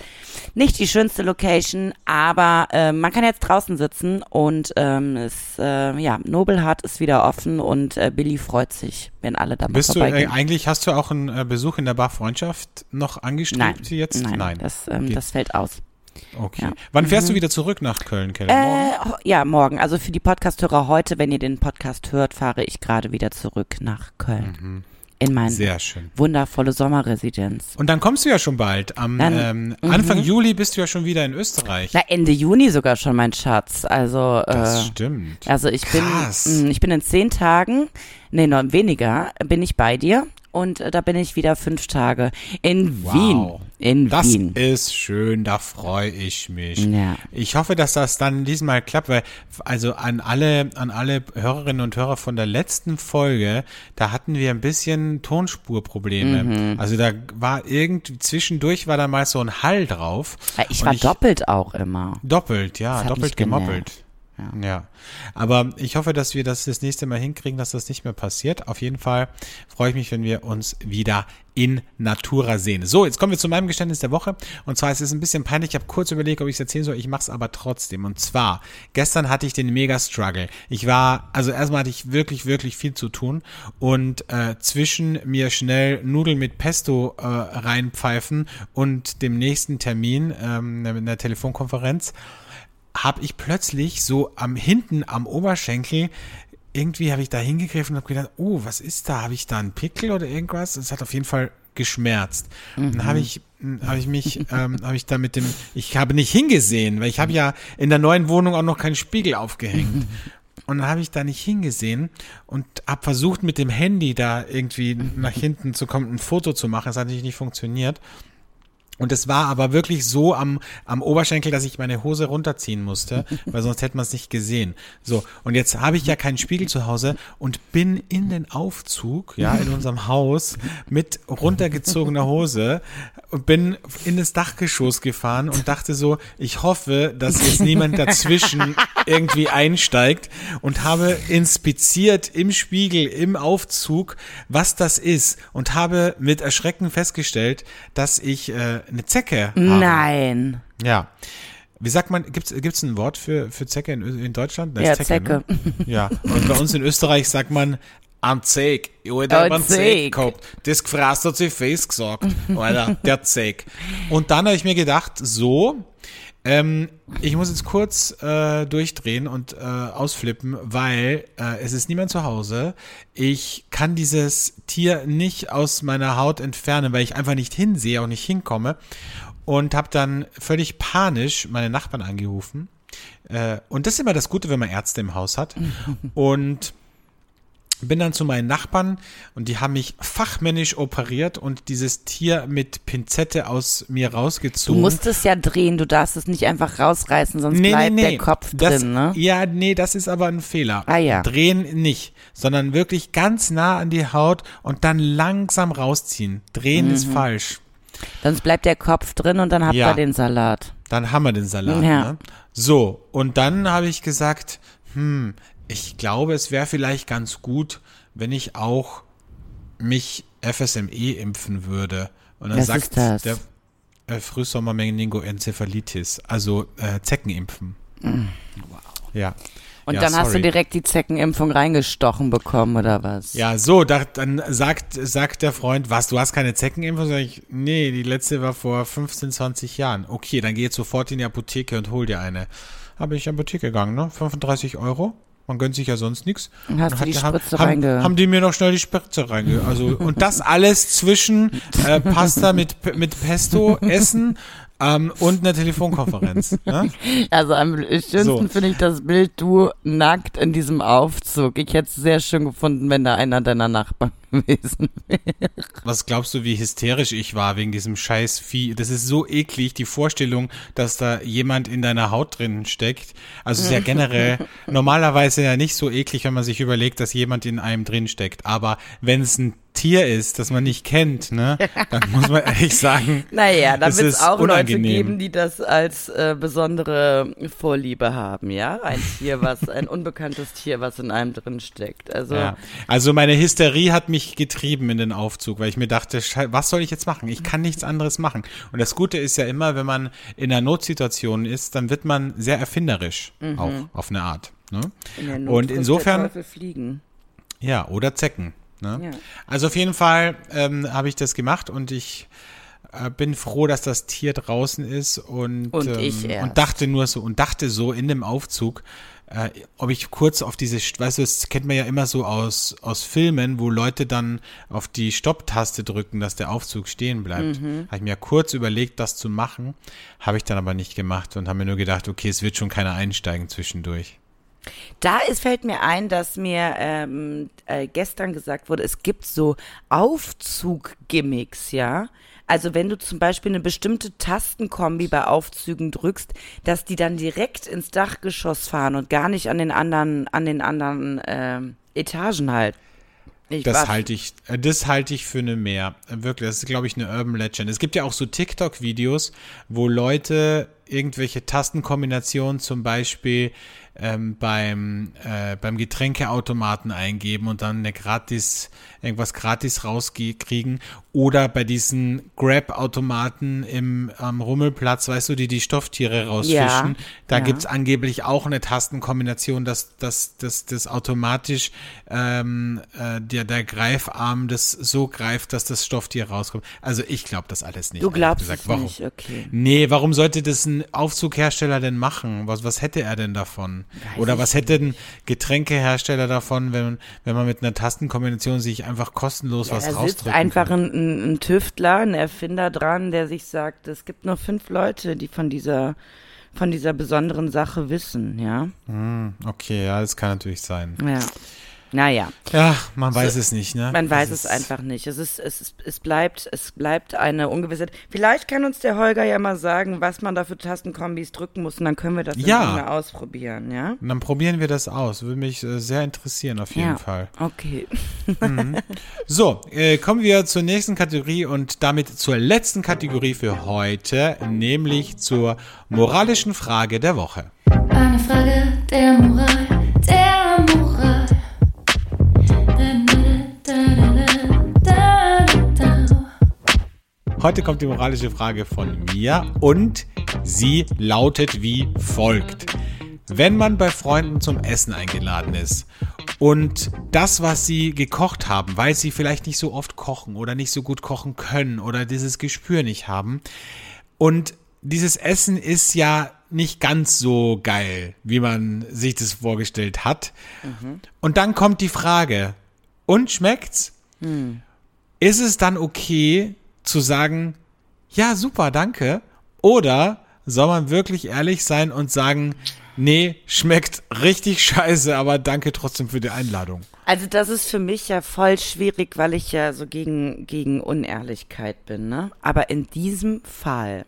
Nicht die schönste Location, aber äh, man kann jetzt draußen sitzen Und ähm, es, äh, ja, Nobelhart ist wieder offen und äh, Billy freut sich, wenn alle da mal Bist du, äh, eigentlich hast du auch einen äh, Besuch in der Bar Freundschaft noch angestrebt Nein, jetzt? nein, Das, ähm, das fällt aus. Okay. ja. Mhm. Wann fährst du wieder zurück nach Köln, Keller? Morgen? Äh, ja, morgen. Also für die Podcast-Hörer heute, wenn ihr den Podcast hört, fahre ich gerade wieder zurück nach Köln. In meine Mhm. Sehr schön. wundervolle Sommerresidenz. Und dann kommst du ja schon bald. Am Dann- ähm, Anfang Juli bist du ja schon wieder in Österreich. Na, Ende Juni sogar schon, mein Schatz. Also, das äh, stimmt. also ich Krass. bin, mh, ich bin in zehn Tagen, nee, noch weniger, bin ich bei dir. Und äh, da bin ich wieder fünf Tage in Wow. Wien. In Das Wien. ist schön, da freue ich mich. Ja. Ich hoffe, dass das dann diesmal klappt, weil also an alle an alle Hörerinnen und Hörer von der letzten Folge, da hatten wir ein bisschen Tonspurprobleme. Mhm. Also da war irgendwie zwischendurch war da mal so ein Hall drauf. Ich war doppelt auch immer. Doppelt, ja, doppelt mich genervt. Gemoppelt. Ja. Aber ich hoffe, dass wir das das nächste Mal hinkriegen, dass das nicht mehr passiert. Auf jeden Fall freue ich mich, wenn wir uns wieder in Natura sehen. So, jetzt kommen wir zu meinem Geständnis der Woche. Und zwar es ist ein bisschen peinlich. Ich habe kurz überlegt, ob ich es erzählen soll. Ich mache es aber trotzdem. Und zwar, gestern hatte ich den Mega-Struggle. Ich war, also erstmal hatte ich wirklich, wirklich viel zu tun. Und äh, zwischen mir schnell Nudeln mit Pesto äh, reinpfeifen und dem nächsten Termin ähm, in der Telefonkonferenz habe ich plötzlich so am hinten am Oberschenkel irgendwie habe ich da hingegriffen und habe gedacht, oh, was ist da? Habe ich da einen Pickel oder irgendwas? Es hat auf jeden Fall geschmerzt. Und dann habe ich habe ich mich ähm, habe ich da mit dem ich habe nicht hingesehen, weil ich habe ja in der neuen Wohnung auch noch keinen Spiegel aufgehängt. *laughs* Und dann habe ich da nicht hingesehen und habe versucht mit dem Handy da irgendwie nach hinten zu kommen, ein Foto zu machen. Es hat natürlich nicht funktioniert. Und es war aber wirklich so am, am Oberschenkel, dass ich meine Hose runterziehen musste, *laughs* weil sonst hätte man es nicht gesehen. So, und jetzt habe ich ja keinen Spiegel zu Hause und bin in den Aufzug, ja, in unserem Haus mit runtergezogener Hose und bin in das Dachgeschoss gefahren und dachte so, ich hoffe, dass jetzt niemand dazwischen *laughs* irgendwie einsteigt und habe inspiziert im Spiegel, im Aufzug, was das ist und habe mit Erschrecken festgestellt, dass ich äh, eine Zecke habe. Nein. Ja. Wie sagt man, gibt's gibt's ein Wort für, für Zecke in, in Deutschland? Das Ja, ist Zecke. Ne? *laughs* Ja. Und bei uns in Österreich sagt man, an Zeig. Ich Alter, hab einen Zeig gehabt. Das gefrasst hat sich face gesagt. Alter, der Zeig. Und dann habe ich mir gedacht, so, ähm, ich muss jetzt kurz äh, durchdrehen und äh, ausflippen, weil äh, es ist niemand zu Hause. Ich kann dieses Tier nicht aus meiner Haut entfernen, weil ich einfach nicht hinsehe, auch nicht hinkomme. Und habe dann völlig panisch meine Nachbarn angerufen. Äh, und das ist immer das Gute, wenn man Ärzte im Haus hat. *laughs* Und bin dann zu meinen Nachbarn und die haben mich fachmännisch operiert und dieses Tier mit Pinzette aus mir Du rausgezogen. musst es ja drehen, du darfst es nicht einfach rausreißen, sonst bleibt der Kopf das, drin, ne? Ja, nee, das ist aber ein Fehler. Ah, ja. Drehen nicht, sondern wirklich ganz nah an die Haut und dann langsam rausziehen. Drehen Mhm. ist falsch. Sonst bleibt der Kopf drin und dann habt Ja. ihr den Salat. Dann haben wir den Salat. Ja. Ne? So, und dann habe ich gesagt, hm, ich glaube, es wäre vielleicht ganz gut, wenn ich auch mich FSME impfen würde. Und dann Was sagt der äh, Frühsommermeningoenzephalitis, also äh, Zeckenimpfen. Ja. Mm. Und Ja, dann hast du sorry. direkt die Zeckenimpfung reingestochen bekommen, oder was? Ja, so, da, dann sagt, sagt der Freund, was, du hast keine Zeckenimpfung? Sag ich, nee, die letzte war vor 15, 20 Jahren. Okay, dann geh jetzt sofort in die Apotheke und hol dir eine. Habe ich in die Apotheke gegangen, ne? 35 Euro. Man gönnt sich ja sonst nichts. Und hast Dann du die hat- Spritze haben, reinge- haben die mir noch schnell die Spritze reinge... Also, und das alles zwischen äh, Pasta mit, mit Pesto, Essen ähm, und einer Telefonkonferenz. Ne? *laughs* Also am schönsten So. finde ich das Bild, du nackt in diesem Aufzug. Ich hätte es sehr schön gefunden, wenn da einer deiner Nachbarn *laughs* gewesen wäre. Was glaubst du, wie hysterisch ich war wegen diesem scheiß Vieh? Das ist so eklig, die Vorstellung, dass da jemand in deiner Haut drin steckt. Also ist ja *laughs* generell normalerweise ja nicht so eklig, wenn man sich überlegt, dass jemand in einem drin steckt. Aber wenn es ein Tier ist, das man nicht kennt, ne, dann *laughs* muss man ehrlich sagen, Naja, da wird es auch Leute unangenehm. geben, die das als äh, besondere Vorliebe haben, ja? Ein Tier, was, ein unbekanntes Tier, was in einem drin steckt. Also, Ja. Also meine Hysterie hat mich getrieben in den Aufzug, weil ich mir dachte, was soll ich jetzt machen? Ich kann nichts anderes machen. Und das Gute ist ja immer, wenn man in einer Notsituation ist, dann wird man sehr erfinderisch, auch auf eine Art. Ne? in der Not Und insofern, ja, oder Zecken. Ne? Ja. Also auf jeden Fall ähm, habe ich das gemacht und ich äh, bin froh, dass das Tier draußen ist und, Und ähm, und dachte nur so und dachte so in dem Aufzug, äh, ob ich kurz auf diese, weißt du, das kennt man ja immer so aus, aus Filmen, wo Leute dann auf die Stopptaste drücken, dass der Aufzug stehen bleibt. Mhm. Habe ich mir kurz überlegt, das zu machen, habe ich dann aber nicht gemacht und habe mir nur gedacht, okay, es wird schon keiner einsteigen zwischendurch. Da ist, fällt mir ein, dass mir ähm, äh, gestern gesagt wurde, es gibt so Aufzug-Gimmicks, ja. Also wenn du zum Beispiel eine bestimmte Tastenkombi bei Aufzügen drückst, dass die dann direkt ins Dachgeschoss fahren und gar nicht an den anderen, an den anderen ähm, Etagen halt. Ich Das halte ich, äh, das halte ich für eine mehr. Äh, Wirklich, das ist, glaube ich, eine Urban Legend. Es gibt ja auch so TikTok-Videos, wo Leute irgendwelche Tastenkombinationen zum Beispiel ähm, beim, äh, beim Getränkeautomaten eingeben und dann eine gratis, irgendwas gratis rauskriegen. Oder bei diesen Grab-Automaten im am Rummelplatz, weißt du, die die Stofftiere rausfischen. Ja, da ja. gibt's angeblich auch eine Tastenkombination, dass, dass, dass das automatisch ähm, äh, der, der Greifarm das so greift, dass das Stofftier rauskommt. Also ich glaube das alles nicht. Du glaubst gesagt. es warum? nicht, okay. Nee, warum sollte das ein Aufzughersteller denn machen? Was, was hätte er denn davon? Oder was hätte ein Getränkehersteller davon, wenn, wenn man mit einer Tastenkombination sich einfach kostenlos was Da sitzt einfach kann? ein, ein, ein Tüftler, ein Erfinder dran, der sich sagt, es gibt nur fünf Leute, die von dieser, von dieser besonderen Sache wissen, ja. Okay, ja, das kann natürlich sein. Ja. Naja, Ja, man weiß es nicht, ne? man weiß es ist- einfach nicht. Es ist, es ist, es bleibt, es bleibt eine Ungewissheit. Vielleicht kann uns der Holger ja mal sagen, was man da für Tastenkombis drücken muss und dann können wir das Ja. ausprobieren, ja? Und dann probieren wir das aus. Würde mich äh, sehr interessieren, auf jeden ja. Fall. Okay. So, äh, kommen wir zur nächsten Kategorie und damit zur letzten Kategorie für heute, nämlich zur moralischen Frage der Woche. Eine Frage der Moral, Heute kommt die moralische Frage von mir und sie lautet wie folgt. Wenn man bei Freunden zum Essen eingeladen ist und das, was sie gekocht haben, weil sie vielleicht nicht so oft kochen oder nicht so gut kochen können oder dieses Gespür nicht haben und dieses Essen ist ja nicht ganz so geil, wie man sich das vorgestellt hat. Und dann kommt die Frage, und schmeckt's? Ist es dann okay zu sagen, ja, super, danke? Oder soll man wirklich ehrlich sein und sagen, nee, schmeckt richtig scheiße, aber danke trotzdem für die Einladung? Also das ist für mich ja voll schwierig, weil ich ja so gegen, gegen Unehrlichkeit bin, ne? Aber in diesem Fall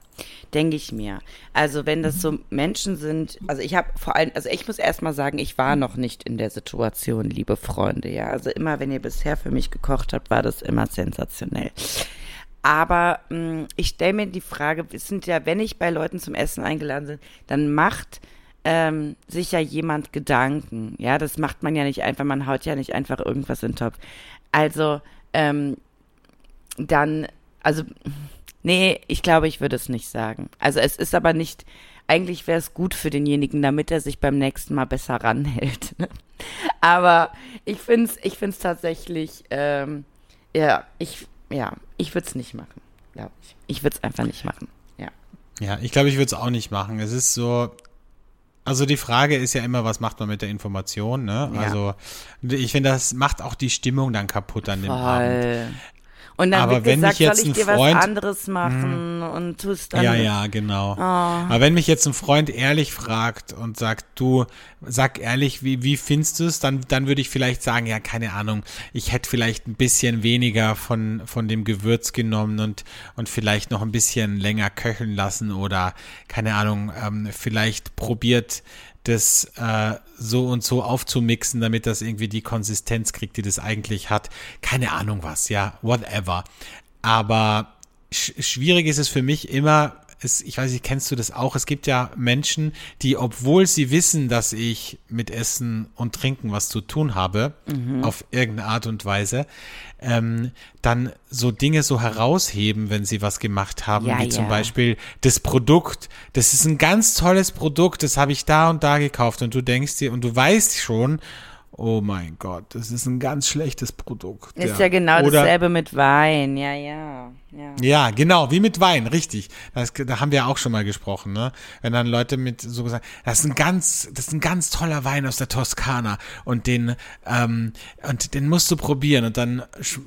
denke ich mir, also wenn das so Menschen sind, also ich habe vor allem, also ich muss erstmal sagen, ich war noch nicht in der Situation, liebe Freunde, ja. Also immer, wenn ihr bisher für mich gekocht habt, war das immer sensationell. Aber mh, ich stelle mir die Frage, es sind ja, wenn ich bei Leuten zum Essen eingeladen bin, dann macht ähm, sich ja jemand Gedanken. Ja, das macht man ja nicht einfach, man haut ja nicht einfach irgendwas in den Topf. Also, ähm, dann, also, nee, ich glaube, ich würde es nicht sagen. Also es ist aber nicht, eigentlich wäre es gut für denjenigen, damit er sich beim nächsten Mal besser ranhält. *laughs* Aber ich finde es ich find's tatsächlich, ähm, ja, ich, ja, ich würde es nicht machen, glaube ich. Ich würde es einfach nicht machen, ja. Ja, ich glaube, ich würde es auch nicht machen. Es ist so, also die Frage ist ja immer, was macht man mit der Information, ne? Ja. Also ich finde, das macht auch die Stimmung dann kaputt an dem Abend. Und dann Aber wird wenn gesagt, mich jetzt soll ich ein dir Freund- was anderes machen und tust dann. Ja, ja, genau. Ah. Aber wenn mich jetzt ein Freund ehrlich fragt und sagt, du, sag ehrlich, wie, wie findest du es, dann, dann würde ich vielleicht sagen, ja, keine Ahnung, ich hätte vielleicht ein bisschen weniger von, von dem Gewürz genommen und, und vielleicht noch ein bisschen länger köcheln lassen oder, keine Ahnung, ähm, vielleicht probiert, das äh, so und so aufzumixen, damit das irgendwie die Konsistenz kriegt, die das eigentlich hat. Keine Ahnung was, ja, whatever. Aber sch schwierig ist es für mich immer, es, ich weiß nicht, kennst du das auch? Es gibt ja Menschen, die, obwohl sie wissen, dass ich mit Essen und Trinken was zu tun habe, Mhm. auf irgendeine Art und Weise, ähm, dann so Dinge so herausheben, wenn sie was gemacht haben, Ja, wie zum ja. Beispiel das Produkt. Das ist ein ganz tolles Produkt, das habe ich da und da gekauft und du denkst dir und du weißt schon, oh mein Gott, das ist ein ganz schlechtes Produkt. Ist ja, genau Oder- dasselbe mit Wein. Ja, ja, ja. ja, genau, wie mit Wein, richtig. Das, da haben wir auch schon mal gesprochen, ne? Wenn dann Leute mit so gesagt, das ist ein ganz, das ist ein ganz toller Wein aus der Toskana und den, ähm, und den musst du probieren und dann,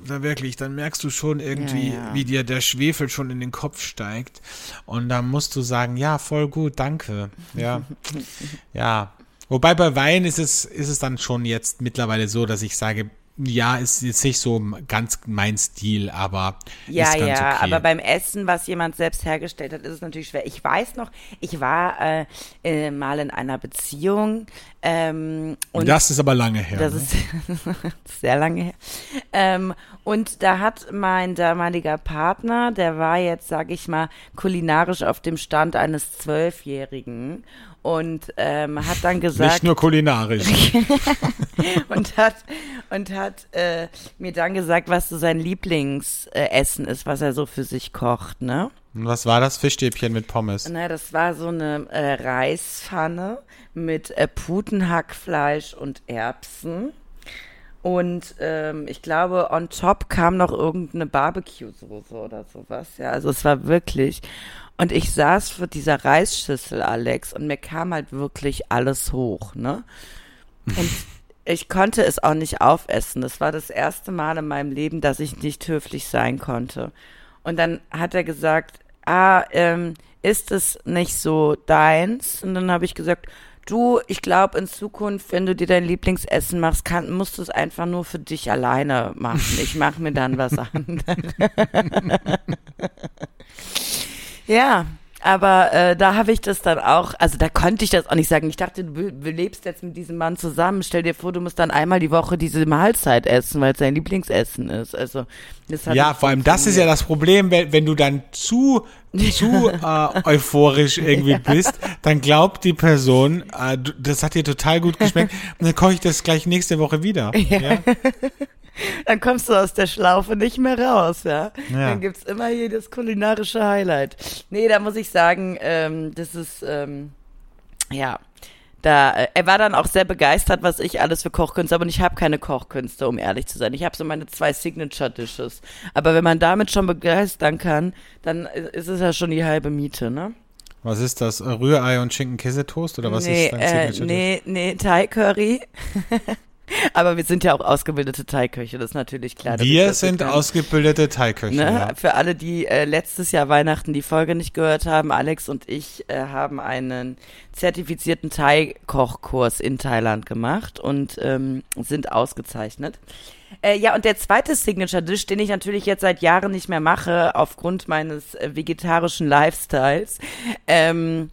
dann wirklich, dann merkst du schon irgendwie, Ja, ja. wie dir der Schwefel schon in den Kopf steigt und dann musst du sagen, ja, voll gut, danke, ja, *laughs* ja. Wobei bei Wein ist es, ist es dann schon jetzt mittlerweile so, dass ich sage, ja, ist jetzt nicht so ganz mein Stil, aber Ja, ja, okay. aber beim Essen, was jemand selbst hergestellt hat, ist es natürlich schwer. Ich weiß noch, ich war äh, äh, mal in einer Beziehung ähm, und das ist aber lange her. das ne? ist *laughs* sehr lange her. Ähm, und da hat mein damaliger Partner, der war jetzt, sag ich mal, kulinarisch auf dem Stand eines Zwölfjährigen und ähm, hat dann gesagt, Nicht nur kulinarisch. *laughs* und hat und hat äh, mir dann gesagt, was so sein Lieblingsessen ist, was er so für sich kocht, ne? Und was war das? Fischstäbchen mit Pommes. Na, das war so eine äh, Reispfanne mit äh, Putenhackfleisch und Erbsen. Und ähm, ich glaube, on top kam noch irgendeine Barbecue-Soße oder sowas. Ja, also es war wirklich. Und ich saß vor dieser Reisschüssel, Alex, und mir kam halt wirklich alles hoch, ne? Und *laughs* ich konnte es auch nicht aufessen. Das war das erste Mal in meinem Leben, dass ich nicht höflich sein konnte. Und dann hat er gesagt, ah, ähm, ist es nicht so deins? Und dann habe ich gesagt, du, ich glaube in Zukunft, wenn du dir dein Lieblingsessen machst, kann, musst du es einfach nur für dich alleine machen. Ich mache mir dann was *laughs* anderes. *laughs* ja. Aber äh, da habe ich das dann auch, also da konnte ich das auch nicht sagen. Ich dachte, du, lebst jetzt mit diesem Mann zusammen. Stell dir vor, du musst dann einmal die Woche diese Mahlzeit essen, weil es dein Lieblingsessen ist. Also das hat Ja, vor allem das ist ja das Problem, wenn, wenn du dann zu, zu äh, euphorisch irgendwie *laughs* bist, dann glaubt die Person, äh, das hat dir total gut geschmeckt *laughs* und dann koche ich das gleich nächste Woche wieder. Ja. *laughs* Dann kommst du aus der Schlaufe nicht mehr raus, ja. Ja. Dann gibt's immer hier das kulinarische Highlight. Nee, da muss ich sagen, ähm, das ist, ähm, ja, da, äh, er war dann auch sehr begeistert, was ich alles für Kochkünste habe. Und ich habe keine Kochkünste, um ehrlich zu sein. Ich habe so meine zwei Signature-Dishes. Aber wenn man damit schon begeistern kann, dann äh, ist es ja schon die halbe Miete, ne? Was ist das? Äh, Rührei und Schinken-Käsetoast oder was nee, ist dein äh, Signature? nee, nee, Thai Curry. *laughs* *laughs* Aber wir sind ja auch ausgebildete Thai-Köche, das ist natürlich klar. Wir sind kann. ausgebildete Thai-Köche. Ne? Ja. Für alle, die äh, letztes Jahr Weihnachten die Folge nicht gehört haben, Alex und ich äh, haben einen zertifizierten Thai-Kochkurs in Thailand gemacht und ähm, sind ausgezeichnet. Äh, ja, und der zweite Signature-Dish, den ich natürlich jetzt seit Jahren nicht mehr mache, aufgrund meines äh, vegetarischen Lifestyles, ähm,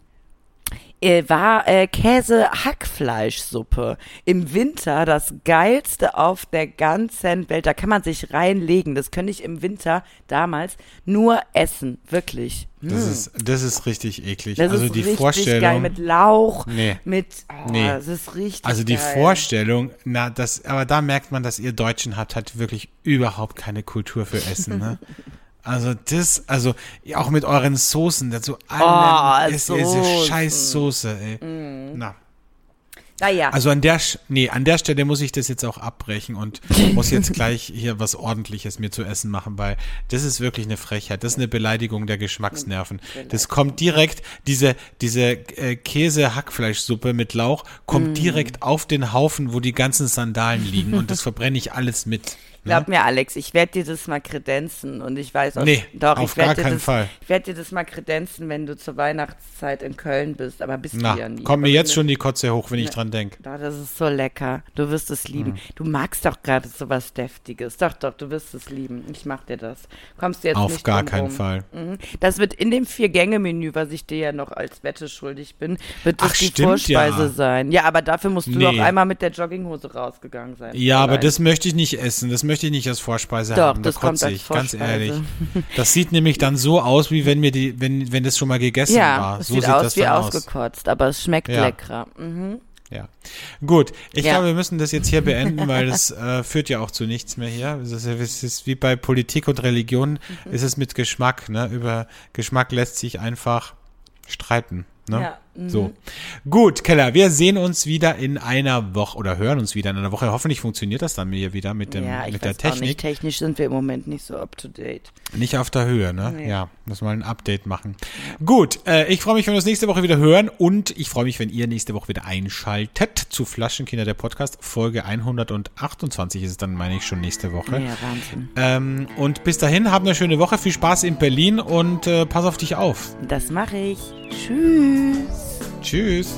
äh, war äh, Käse-Hackfleischsuppe. Im Winter das geilste auf der ganzen Welt. Da kann man sich reinlegen. Das könnte ich im Winter damals nur essen. Wirklich. Das, ist, das ist richtig eklig. Das also ist die richtig Vorstellung. geil mit Lauch, Nee. mit, oh, Nee. das ist richtig Also die geil. Vorstellung, na, das, aber da merkt man, dass ihr Deutschen habt halt wirklich überhaupt keine Kultur für Essen, ne? *laughs* Also das, also auch mit euren Soßen, dazu allem Oh, ist diese scheiß Soße, ey. Mm. Na. Naja, Also an der, nee, an der Stelle muss ich das jetzt auch abbrechen und *laughs* muss jetzt gleich hier was ordentliches mir zu essen machen, weil das ist wirklich eine Frechheit. Das ist eine Beleidigung der Geschmacksnerven. Das kommt direkt, diese, diese äh, Käse-Hackfleischsuppe mit Lauch kommt direkt auf den Haufen, wo die ganzen Sandalen liegen und das *laughs* verbrenne ich alles mit. Glaub mir, Alex, ich werde dir das mal kredenzen und ich weiß auch, Nee, doch, auf ich werde gar dir keinen das, Fall. ich werde dir das mal kredenzen, wenn du zur Weihnachtszeit in Köln bist, aber bist Na, du ja nie. kommt mir Aber jetzt schon die Kotze hoch, wenn ich dran denke. das ist so lecker. Du wirst es lieben. Du magst doch gerade so was Deftiges. Doch, doch, du wirst es lieben. Ich mach dir das. Kommst du jetzt Auf nicht gar keinen rum. Fall. Mhm. Das wird in dem Vier-Gänge-Menü, was ich dir ja noch als Wette schuldig bin, wird das Ach, die stimmt, Vorspeise ja. sein. Ja, aber dafür musst du Nee. doch einmal mit der Jogginghose rausgegangen sein. Ja, aber Fräulein. das möchte ich nicht essen. Das möchte ich nicht als Vorspeise Doch, haben. Da das kommt als ich, ganz ehrlich. Das sieht nämlich dann so aus, wie wenn mir die, wenn, wenn das schon mal gegessen Ja, war. es So sieht sieht aus das wie dann aus. ausgekotzt, aber es schmeckt Ja. leckerer. Mhm. Ja. Gut, ich Ja. glaube, wir müssen das jetzt hier beenden, weil das äh, führt ja auch zu nichts mehr hier. Es ist, es ist wie bei Politik und Religion, Mhm. ist es mit Geschmack. Ne? Über Geschmack lässt sich einfach streiten. Ne? Ja, mhm. So. Gut, Keller, wir sehen uns wieder in einer Woche oder hören uns wieder in einer Woche. Hoffentlich funktioniert das dann hier wieder mit, dem, ja, mit der auch nicht. Technik. Technisch sind wir im Moment nicht so up to date. Nicht auf der Höhe, ne? Nee. Ja, muss mal ein Update machen. Gut, äh, ich freue mich, wenn wir uns nächste Woche wieder hören und ich freue mich, wenn ihr nächste Woche wieder einschaltet zu Flaschenkinder der Podcast. Folge 128 ist es dann, meine ich, schon nächste Woche. Ja, Wahnsinn. Ähm, und bis dahin, habt eine schöne Woche, viel Spaß in Berlin und äh, pass auf dich auf. Das mache ich. Tschüss. Tschüss.